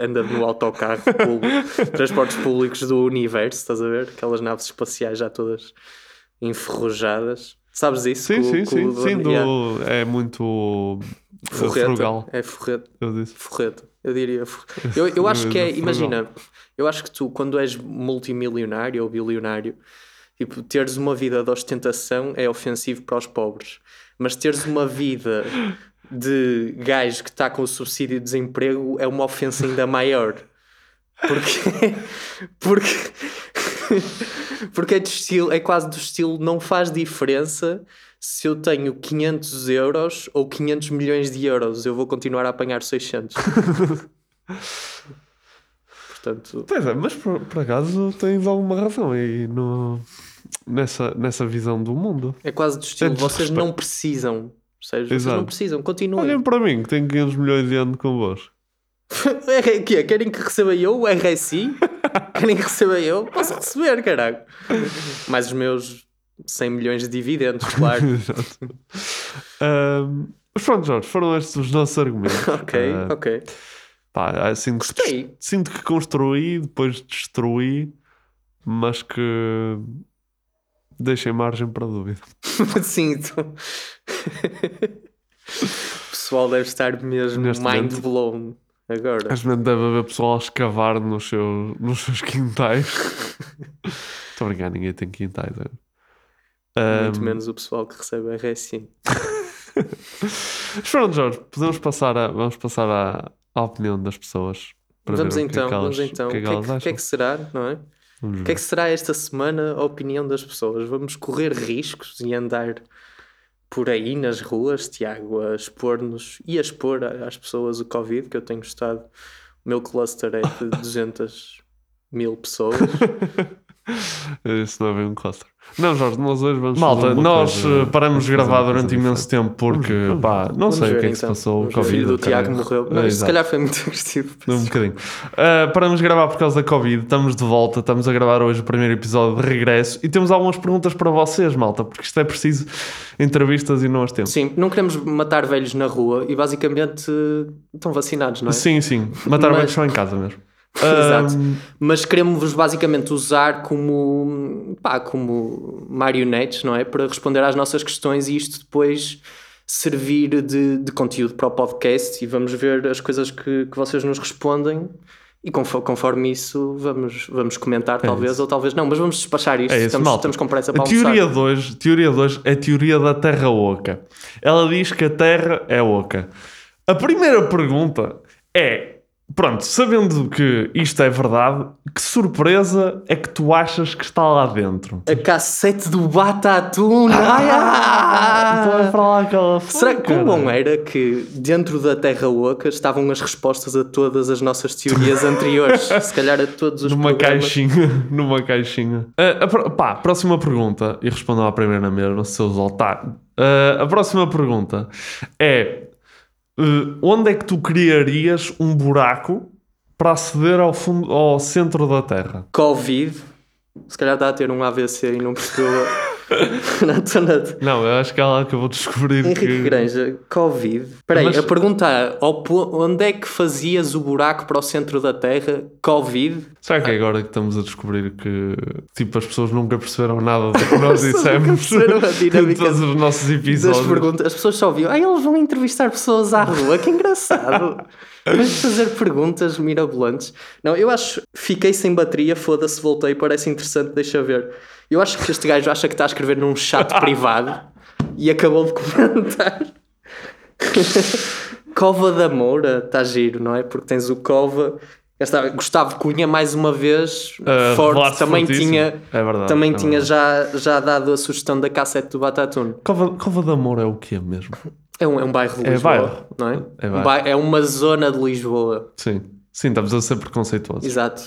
E: Anda no autocarro, público, transportes públicos do universo, estás a ver? Aquelas naves espaciais já todas enferrujadas. Sabes isso?
D: Sim,
E: o-
D: sim,
E: que
D: sim. sim do-
E: Yeah.
D: É muito eh,
E: Forreta.
D: frugal.
E: É forreta.
D: Eu disse.
E: Forreta. Eu diria. Eu, eu acho que é. Imagina, eu acho que tu, quando és multimilionário ou bilionário, tipo, teres uma vida de ostentação é ofensivo para os pobres. Mas teres uma vida de gajo que está com o subsídio de desemprego é uma ofensa ainda maior. Porque. Porque. Porque é, de estilo, é quase do estilo, não faz diferença se eu tenho 500 euros ou 500 milhões de euros, eu vou continuar a apanhar 600. Portanto,
D: Pois é, mas por, por acaso tens alguma razão aí no, nessa, nessa visão do mundo.
E: é quase do estilo,
D: Tens
E: vocês
D: respeito.
E: não precisam. Percebes? Vocês
D: Exato.
E: não precisam, continuem.
D: Olhem para mim, que tenho 500 milhões de anos convosco.
E: É, que é? Querem que receba eu o RSI? Querem que receba eu? Posso receber, caralho. Mais os meus 100 milhões de dividendos, claro.
D: Exato. Mas pronto, Jorge, foram estes os nossos argumentos.
E: ok,
D: Ah,
E: ok.
D: pá, ah, sinto, que,
E: Gostei.
D: des- sinto que construí, depois destruí, mas que deixei margem para dúvida.
E: Sinto. o pessoal deve estar mesmo
D: Neste
E: mind
D: momento.
E: blown agora.
D: Às vezes deve haver pessoal a escavar nos seus, nos seus quintais. Estou a brincar, ninguém tem quintais. É?
E: Muito
D: Ahm,
E: menos o pessoal que recebe RSI.
D: Mas pronto, Jorge, podemos passar, a, vamos passar à, à opinião das pessoas. para
E: Vamos
D: ver o que é
E: então,
D: que elas-
E: vamos então.
D: O que é que
E: que é que será, não é? O que é que será esta semana a opinião das pessoas? Vamos correr riscos e andar por aí nas ruas, Tiago, a expor-nos e a expor às pessoas o Covid, que eu tenho estado. O meu cluster é de 200 mil pessoas.
D: Isso não é bem um cluster. Não, Jorge, nós hoje vamos
K: Malta, nós
D: coisa-
K: eh, paramos de gravar durante imenso
D: diferente.
K: tempo porque,
D: Vamos-
K: pá, não
E: Vamos
K: sei o
E: ver,
K: que é que se
E: então.
K: passou. O
E: Vamos ver. O
K: Covid.
E: filho do Tiago morreu. Não,
K: É,
E: isto se
K: exato.
E: calhar foi muito agressivo.
K: Um bocadinho. Uh, paramos de gravar por causa da Covid, estamos de volta, estamos a gravar hoje o primeiro episódio de regresso e temos algumas perguntas para vocês, malta, porque isto é preciso entrevistas e não as temos.
E: Sim, não queremos matar velhos na rua e basicamente estão vacinados, não é?
D: Sim, sim. Matar
E: Mas-
D: velhos só em casa mesmo.
E: Exato. Mas queremos-vos basicamente usar como, pá, como marionetes, não é? Para responder às nossas questões e isto depois servir de, de conteúdo para o podcast e vamos ver as coisas que, que vocês nos respondem e confo- conforme isso vamos, vamos comentar, talvez,
D: isso.
E: ou talvez não, mas vamos despachar isto.
D: É isso,
E: estamos,
D: malta.
E: estamos com pressa
D: a
E: para
D: teoria
E: almoçar.
D: de hoje, teoria de hoje é a teoria da Terra Oca. Ela diz que a Terra é oca. A primeira pergunta é: pronto, sabendo que isto é verdade, que surpresa é que tu achas que está lá dentro?
E: A cassete do Batatune! Ai,
D: Então é
E: ah!
D: para lá aquela
E: Será que quão bom era que dentro da Terra Oca estavam as respostas a todas as nossas teorias anteriores? Se calhar a todos os
D: Numa
E: programas.
D: caixinha, numa caixinha. Ah, a pá, próxima pergunta, e respondam à primeira mesmo, seus otários. Ah, a próxima pergunta é: ah, onde é que tu criarias um buraco para aceder ao, fundo, ao centro da Terra?
E: Covid. Se calhar está a ter um AVC e não percebeu. não estou nada.
D: Não, eu acho que ela acabou de descobrir
E: Henrique
D: que.
E: Granja, Covid. Espera aí,
D: Mas-
E: a pergunta é, ao po- onde é que fazias o buraco para o centro da Terra? Covid?
D: Será que é agora que estamos a descobrir que tipo, as pessoas nunca perceberam nada do que nós dissemos em todos os nossos episódios?
E: perguntas. As pessoas só ouviam, ah, eles vão entrevistar pessoas à rua, que engraçado. Vamos fazer perguntas mirabolantes. Não, eu acho, fiquei sem bateria, foda-se, voltei, parece interessante, deixa ver. Eu acho que este gajo acha que está a escrever num chat privado e acabou de comentar. Cova da Moura, está giro, não é? Porque tens o Cova. Gustavo Cunha, mais uma vez,
D: Uh,
E: forte, também
D: fortíssimo.
E: tinha,
D: É verdade,
E: também
D: é
E: tinha já, já dado a sugestão da cassete do Batatune.
D: Cova, Cova de Amor é o quê mesmo?
E: É um, é um bairro de
D: É
E: Lisboa,
D: bairro.
E: não é?
D: É
E: Um
D: bairro.
E: bai- é uma zona de Lisboa,
D: Sim, sim, estamos a ser preconceituosos.
E: exato.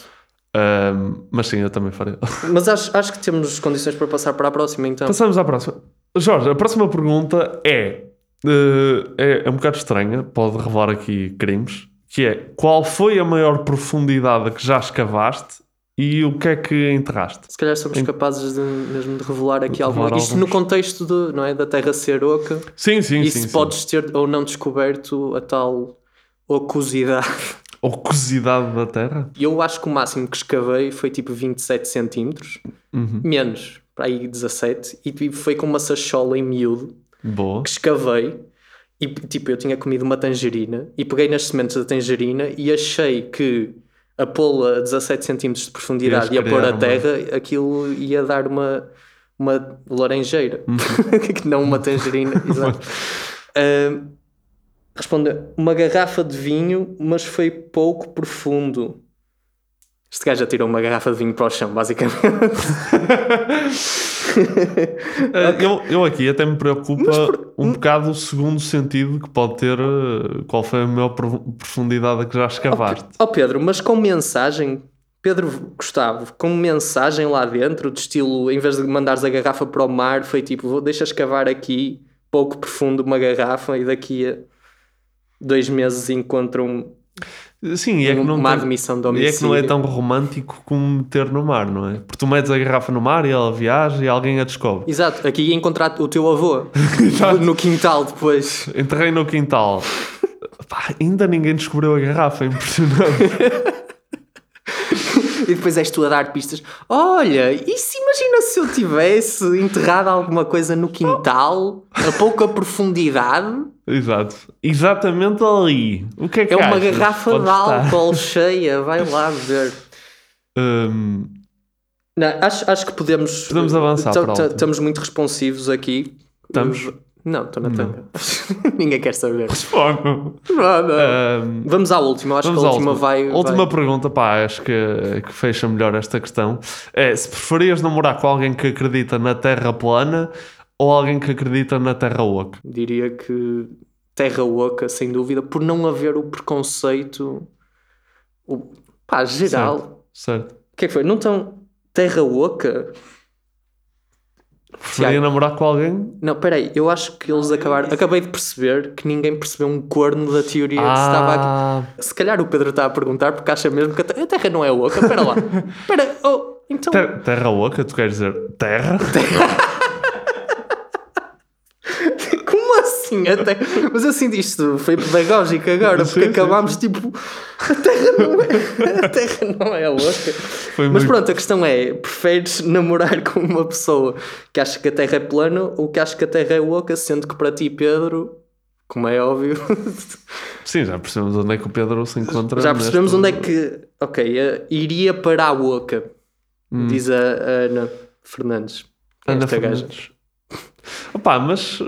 D: Ahm, mas sim, eu também faria.
E: Mas acho, acho que temos condições para passar para a próxima, então.
D: Passamos à próxima. Jorge, a próxima pergunta é, eh, é. É um bocado estranha, pode revelar aqui crimes. Que é qual foi a maior profundidade que já escavaste e o que é que enterraste?
E: Se calhar somos capazes de, mesmo de revelar aqui alguma. Isto
D: alguns.
E: no contexto de, não é, da Terra ser oca.
D: Sim, sim,
E: e
D: sim.
E: se
D: sim.
E: podes ter ou não descoberto a tal ocosidade.
D: Ocosidade da Terra?
E: Eu acho que o máximo que escavei foi tipo 27 centímetros,
D: Uhum.
E: menos, para aí 17, e tipo, foi com uma sachola em miúdo.
D: Boa.
E: que escavei e tipo eu tinha comido uma tangerina e peguei nas sementes da tangerina e achei que a pô-la a 17 cm de profundidade e a pôr a
D: uma-
E: terra aquilo ia dar uma uma laranjeira
D: Uhum.
E: que não uma tangerina exato. Responde uma garrafa de vinho mas foi pouco profundo este gajo atirou uma garrafa de vinho para o chão basicamente
D: eu, eu aqui até me preocupa um bocado o segundo sentido que pode ter eh, qual foi a maior pro- profundidade que já escavaste.
E: Ó Pedro, mas com mensagem, Pedro Gustavo, com mensagem lá dentro, de estilo, em vez de mandares a garrafa para o mar, foi tipo, vou, deixa escavar aqui, pouco profundo, uma garrafa, e daqui a dois meses encontram
D: Sim, e é que não
E: uma
D: tem-
E: admissão de
D: E é que não é
E: homicídio.
D: tão romântico como meter no mar, não é? Porque tu metes a garrafa no mar e ela viaja e alguém a descobre.
E: Exato, aqui ia encontrar o teu avô no quintal depois.
D: Enterrei no quintal. Pá, ainda ninguém descobriu a garrafa, é impressionante.
E: E depois és tu a dar pistas. Olha, e se imagina se eu tivesse enterrado alguma coisa no quintal, a pouca profundidade?
D: Exato. Exatamente ali. O que é que
E: É uma
D: achas?
E: garrafa
D: Pode
E: de álcool cheia, vai lá ver.
D: Hum,
E: Não, acho, acho que podemos.
D: Podemos avançar
E: Tam-
D: para a
E: tam-
D: última.
E: Estamos muito responsivos aqui.
D: Estamos?
E: Não, estou na tanga. Ninguém quer saber.
D: Respondo.
E: Não, não.
D: Ahm,
E: Vamos à última. Acho que a última vai.
D: Última
E: vai-
D: pergunta, pá, acho que, que fecha melhor esta questão. É se preferias namorar com alguém que acredita na Terra plana ou alguém que acredita na Terra oca?
E: Diria que terra oca, sem dúvida, por não haver o preconceito. O, pá, geral.
D: Certo.
E: O que é que foi? Não tão. Terra oca?
D: Preferia
E: Tiago.
D: namorar com alguém?
E: Não, peraí, eu acho que eles acabaram. Acabei de perceber que ninguém percebeu um corno da teoria que se estava
D: Ah,
E: aqui. Se calhar o Pedro está a perguntar porque acha mesmo que a Terra, terra não é oca. Espera lá. Espera, oh, então.
D: ter- terra oca, tu queres dizer terra?
E: Como assim? A terra... Mas eu sinto isto foi pedagógico agora, porque
D: Sim, sim,
E: acabámos tipo. A Terra não é, a terra não é oca. Mas
D: muito-
E: pronto, a questão é: preferes namorar com uma pessoa que acha que a Terra é plana ou que acha que a Terra é oca, sendo que para ti, Pedro, como é óbvio,
D: Sim, já percebemos onde é que o Pedro se encontra.
E: já percebemos
D: neste-
E: onde é que. Ok, eh, iria para a oca,
D: Hum.
E: diz a Ana Fernandes.
D: Ana
E: esta gaja?
D: Opá, mas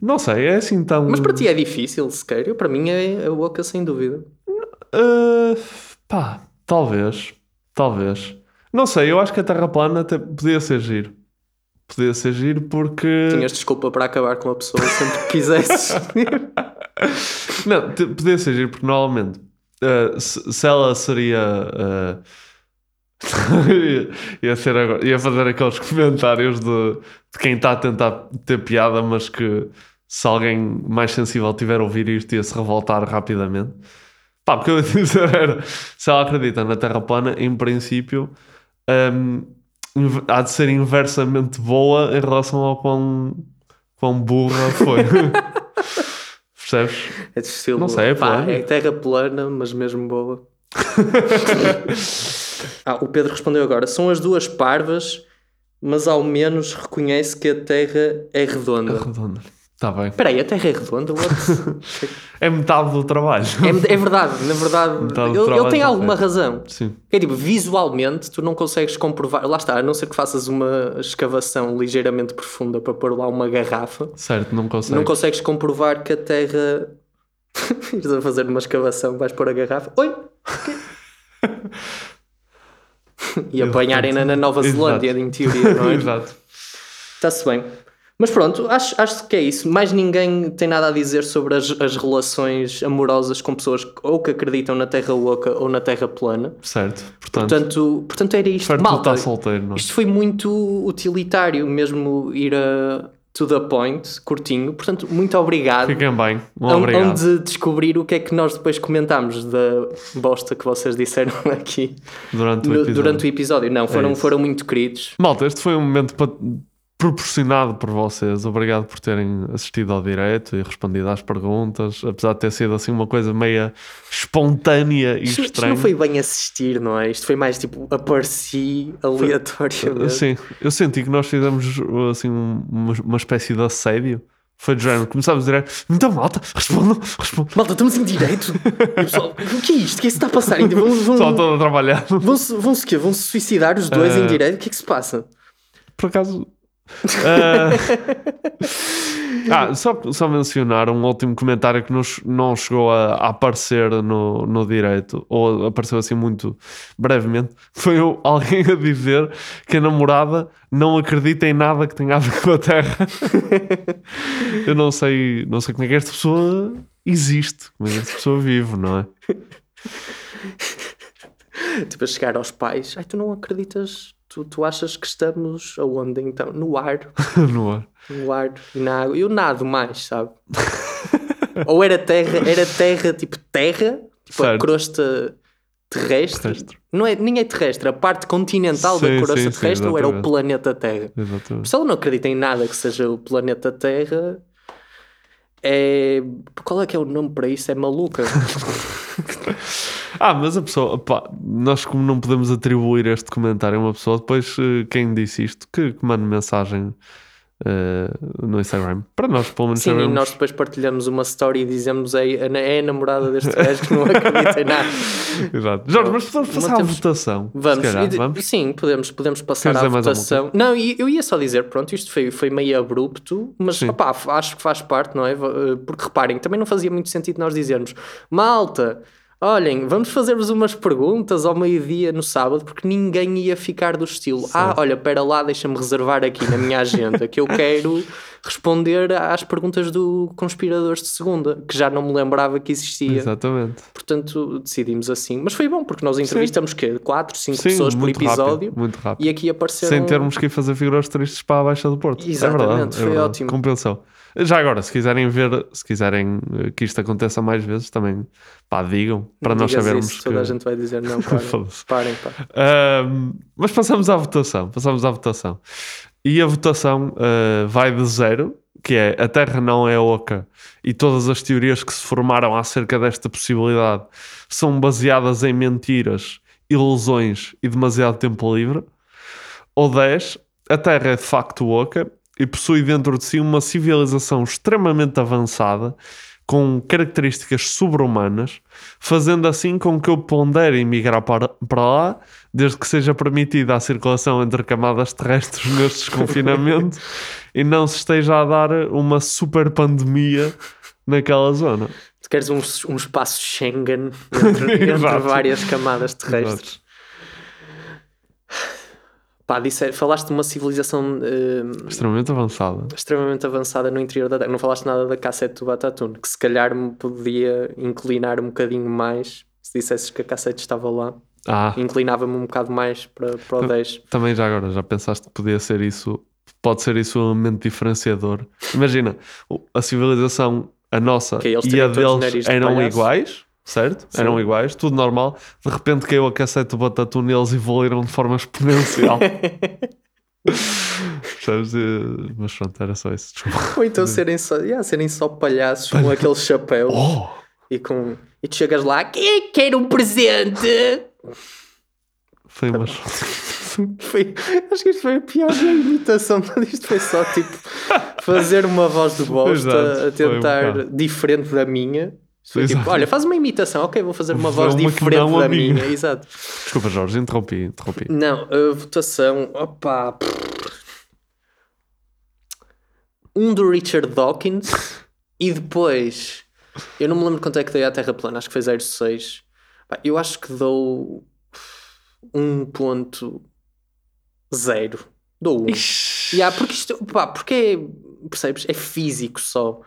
D: não sei, é assim tão.
E: Mas para ti é difícil, sequer. Eu, para mim é a oca sem dúvida.
D: Uh, pá, talvez. Talvez. Não sei, eu acho que a Terra plana até podia ser giro. Podia ser giro porque.
E: Tinhas desculpa para acabar com a pessoa sempre que quisesses.
D: Não, podia ser giro porque normalmente uh, se, se ela seria. uh, ia- ser agora, ia fazer aqueles comentários de, de quem está a tentar ter piada, mas que se alguém mais sensível tiver a ouvir isto ia se revoltar rapidamente. Pá, o que eu ia dizer era: se ela acredita na Terra plana, em princípio, um, há de ser inversamente boa em relação ao quão, quão burra foi. Percebes?
E: É de estilo.
D: Não sei, é
E: pá, é terra plana, mas mesmo boa. ah, o Pedro respondeu agora: são as duas parvas, mas ao menos reconhece que a Terra é redonda.
D: Redonda. Está bem.
E: Espera aí, a Terra é redonda?
D: É metade do trabalho.
E: é, é verdade, na verdade. Ele, tem alguma
D: feito.
E: razão.
D: Sim.
E: É tipo, visualmente tu não consegues comprovar. Lá está, a não ser que faças uma escavação ligeiramente profunda para pôr lá uma garrafa.
D: Certo, não consegue.
E: Não consegues comprovar que a Terra. Ires a fazer uma escavação, vais pôr a garrafa. Oi! e apanharem-na na Nova
D: Exato.
E: Zelândia, em teoria, não é?
D: Exato.
E: Está-se bem. Mas pronto, acho, acho que é isso. Mais ninguém tem nada a dizer sobre as, as relações amorosas com pessoas que- ou que acreditam na Terra oca ou na Terra plana.
D: Certo. Portanto,
E: Portanto, portanto era isto. Malta,
D: estás solteiro, não é?
E: isto foi muito utilitário, mesmo ir a to the point, curtinho. Portanto, muito obrigado.
D: Fiquem bem. Um obrigado.
E: hão de descobrir o que é que nós depois comentámos da bosta que vocês disseram aqui
D: Durante o
E: no-
D: episódio.
E: durante o episódio. Não, foram,
D: isso.
E: foram muito queridos.
D: Malta, este foi um momento pa- proporcionado por vocês. Obrigado por terem assistido ao direto e respondido às perguntas. Apesar de ter sido assim uma coisa meia espontânea e
E: Isto, isto
D: estranha.
E: não foi bem assistir, não é? Isto foi mais tipo apareci aleatoriamente.
D: Sim, eu senti que nós fizemos assim um- uma, uma espécie de assédio. Foi de género, começámos direto. Então, malta, respondam, respondam.
E: Malta, estamos em direito. E o pessoal, o que é isto? O que é que se está a passar? Ainda Vão, vão,
D: Só todo a trabalhar.
E: vão-se, vão-se quê? Vão-se suicidar os dois em direito? O que é que se passa?
D: Por acaso. Ah, ah, só, só mencionar um último comentário que nos, não chegou a, a aparecer no, no direito, ou apareceu assim muito brevemente. Foi alguém a dizer que a namorada não acredita em nada que tenha a ver com a Terra. Eu não sei, não sei como é que esta pessoa existe, como é que esta pessoa vive, não é?
E: Tipo, a chegar aos pais. Ai, tu não acreditas? Tu, tu achas que estamos aonde então? No ar.
D: no ar.
E: No ar e na água. Eu nado mais, sabe? Ou era terra, era terra, tipo terra, tipo a
D: Certo.
E: crosta terrestre.
D: Terrestre.
E: Não é, nem é terrestre, a parte continental
D: Sim,
E: da crosta
D: sim, sim,
E: terrestre ou era o planeta Terra?
D: Exatamente.
E: Se ela não acredita em nada que seja o planeta Terra, é. Qual é que é o nome para isso? É maluca.
D: Ah, mas a pessoa, pá, nós como não podemos atribuir este comentário a uma pessoa, depois eh, quem disse isto, que, que mande mensagem eh, no Instagram. Para nós, pelo menos,
E: Sim, e
D: sabemos.
E: nós depois partilhamos uma story e dizemos é, é a namorada deste gajo que não acredita em nada.
D: Exato. Jorge, mas podemos passar à
E: temos-
D: votação.
E: Vamos,
D: calhar,
E: E
D: vamos?
E: sim, podemos, podemos passar
D: Queres
E: à votação. Não, e eu ia só dizer, pronto, isto foi, foi meio abrupto, mas opá, acho que faz parte, não é? Va- Porque reparem, também não fazia muito sentido nós dizermos, malta, olhem, vamos fazer-vos umas perguntas ao meio-dia no sábado, porque ninguém ia ficar do estilo, ah, olha, pera lá, deixa-me reservar aqui na minha agenda que eu quero responder às perguntas do Conspiradores de Segunda, que já não me lembrava que existia.
D: Exatamente.
E: Portanto, decidimos assim. Mas foi bom, porque nós entrevistamos quê? 4, 5
D: Sim,
E: pessoas por episódio.
D: rápido, muito rápido.
E: E aqui apareceram.
D: Sem termos que ir fazer figuras tristes para a Baixa do Porto.
E: Exatamente,
D: é verdade, é
E: foi
D: verdade.
E: ótimo.
D: Compensou. Já agora, se quiserem ver, se quiserem eh, que isto aconteça mais vezes, também pá, digam, para
E: Não
D: nós sabermos
E: isso,
D: que...
E: Toda a gente vai dizer não, parem. Parem, pá.
D: Mas passamos à votação. Passamos à votação. E a votação ah, vai de zero, que é a Terra não é oca e todas as teorias que se formaram acerca desta possibilidade são baseadas em mentiras, ilusões e demasiado tempo livre. Ou 10, a Terra é de facto oca e possui dentro de si uma civilização extremamente avançada com características sobre-humanas, fazendo assim com que eu pondere emigrar para, para lá, desde que seja permitida a circulação entre camadas terrestres neste desconfinamento e não se esteja a dar uma super pandemia naquela zona.
E: Tu queres um, um espaço Schengen entre, entre
D: Exato.
E: várias camadas terrestres. Pá, disse, falaste de uma civilização eh,
D: Extremamente avançada.
E: extremamente avançada no interior da Terra. Não falaste nada da cassete do Batatune, que se calhar me podia inclinar um bocadinho mais se dissesses que a cassete estava lá.
D: Ah,
E: Inclinava-me um bocado mais para, para o 10.
D: também já agora, já pensaste que podia ser isso, pode ser isso um elemento diferenciador. Imagina, a civilização, a nossa
E: eles
D: e a deles eram iguais, certo?
E: Sim.
D: Eram iguais, tudo normal. De repente caiu a cassete do Batatune e eles evoluíram de forma exponencial. Sabes? E- Mas pronto, era só isso. Desculpa.
E: Ou então serem só, yeah, serem só palhaços com aqueles chapéus
D: Oh!
E: e com. E tu chegas lá, quem quer um presente?
D: Foi umas.
E: Foi, acho que isto foi a pior imitação. Isto foi só tipo fazer uma voz de bosta
D: Exato,
E: a
D: um
E: tentar
D: bocado.
E: diferente da minha. Foi tipo, olha, faz uma imitação, ok, vou fazer uma
D: Vou
E: voz
D: uma
E: diferente da
D: minha.
E: minha. Exato.
D: Desculpa, Jorge, interrompi, interrompi.
E: Não, a votação, opa. Um do Richard Dawkins e depois, eu não me lembro quanto é que dei à Terra plana, acho que foi 0,6. Pá, Eu acho que dou 1.0. Dou 1. Yeah, porque isto, pá, porque é, percebes? É físico só.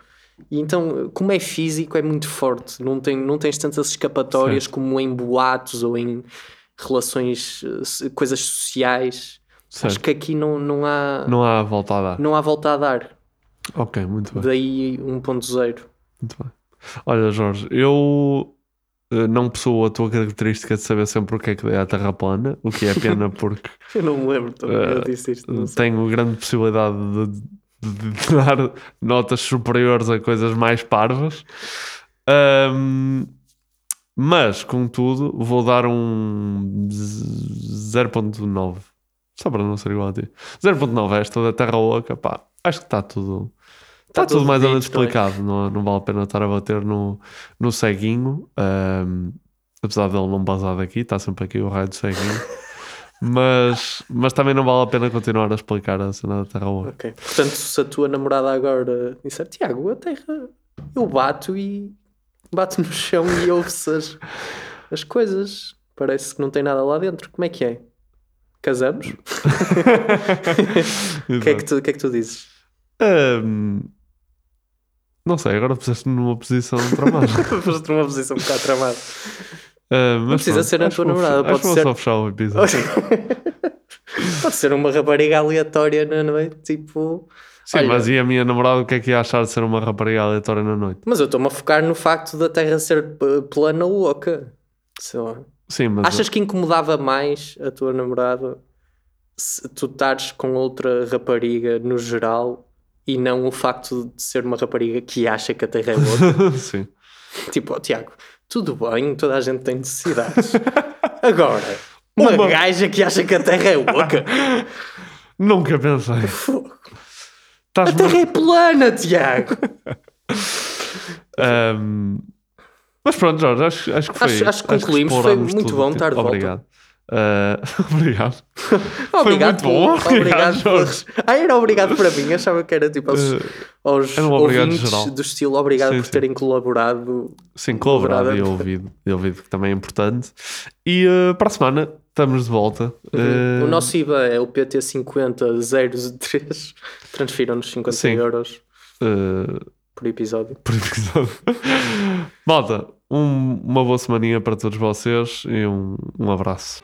E: E então, como é físico, é muito forte. Não, tem, não tens tantas escapatórias
D: Certo.
E: como em boatos ou em relações, eh, coisas sociais. Acho
D: Certo.
E: que aqui não, não há
D: Não há volta a dar.
E: não há volta a dar.
D: Ok, muito bem.
E: Daí 1.0.
D: Muito bem. Olha, Jorge, eu eh, não possuo a tua característica de saber sempre o que é que dei à Terra plana, o que é pena porque
E: Eu não me lembro também. eu disse isto.
D: Tenho grande possibilidade de, de- dar notas superiores a coisas mais parvas. Ahm, mas, contudo, vou dar um z- 0.9. Só para não ser igual a ti. 0.9 é esta da Terra Oca, pá. Acho que está tudo. Está
E: Tá
D: tudo
E: tudo
D: mais ou menos
E: é?
D: explicado. Não, não vale a pena estar a bater no, no ceguinho. ahm, apesar dele não basar daqui, está sempre aqui o raio do ceguinho. mas, mas também não vale a pena continuar a explicar a cena da Terra Oca.
E: Ok. Portanto, se a tua namorada agora disser Tiago, a terra eu bato e bato no chão e ouve-se as, as coisas. Parece que não tem nada lá dentro. Como é que é? Casamos? O que, é que tu, que é que tu dizes?
D: Ahm, não sei, agora puseste-me numa posição tramada.
E: Foste numa posição um bocado tramada.
D: Ah, mas
E: precisa
D: pronto,
E: ser a tua namorada, pode ser-
D: só fechar o episódio.
E: Pode ser uma rapariga aleatória na noite, tipo.
D: Sim,
E: olha,
D: mas e a minha namorada o que é que ia achar de ser uma rapariga aleatória na noite?
E: Mas eu estou-me a focar no facto da Terra ser plana ou oca. Sei lá.
D: Sim, mas
E: Achas que incomodava mais a tua namorada se tu estares com outra rapariga no geral e não o facto de ser uma rapariga que acha que a Terra é oca?
D: Sim.
E: tipo, ó Tiago, tudo bem, toda a gente tem necessidades. Agora, uma,
D: Uma-
E: gaja que acha que a Terra é oca.
D: Nunca pensei.
E: A Terra é plana, Tiago!
D: Ahm, mas pronto, Jorge, acho, acho que foi.
E: Acho- acho que concluímos. Foi
D: exploramos
E: muito
D: tudo
E: bom
D: que-
E: estar de volta.
D: Obrigado. Ah, obrigado.
E: Obrigado,
D: foi muito bom.
E: obrigado. por-
D: Jorge.
E: Ah, era obrigado para mim. Achava que era tipo aos,
D: Eh,
E: aos
D: era um
E: ouvintes
D: geral.
E: do estilo obrigado
D: Sim,
E: por
D: sim.
E: terem colaborado.
D: Sim, colaborado e ouvido, e ouvido, que também é importante. E ah, para a semana estamos de volta.
E: Uhum.
D: Ah,
E: O nosso IVA é o PT50003. Transfiram-nos 50
D: Sim.
E: euros por episódio.
D: por episódio. Malta, um- uma boa semaninha para todos vocês e um, um abraço.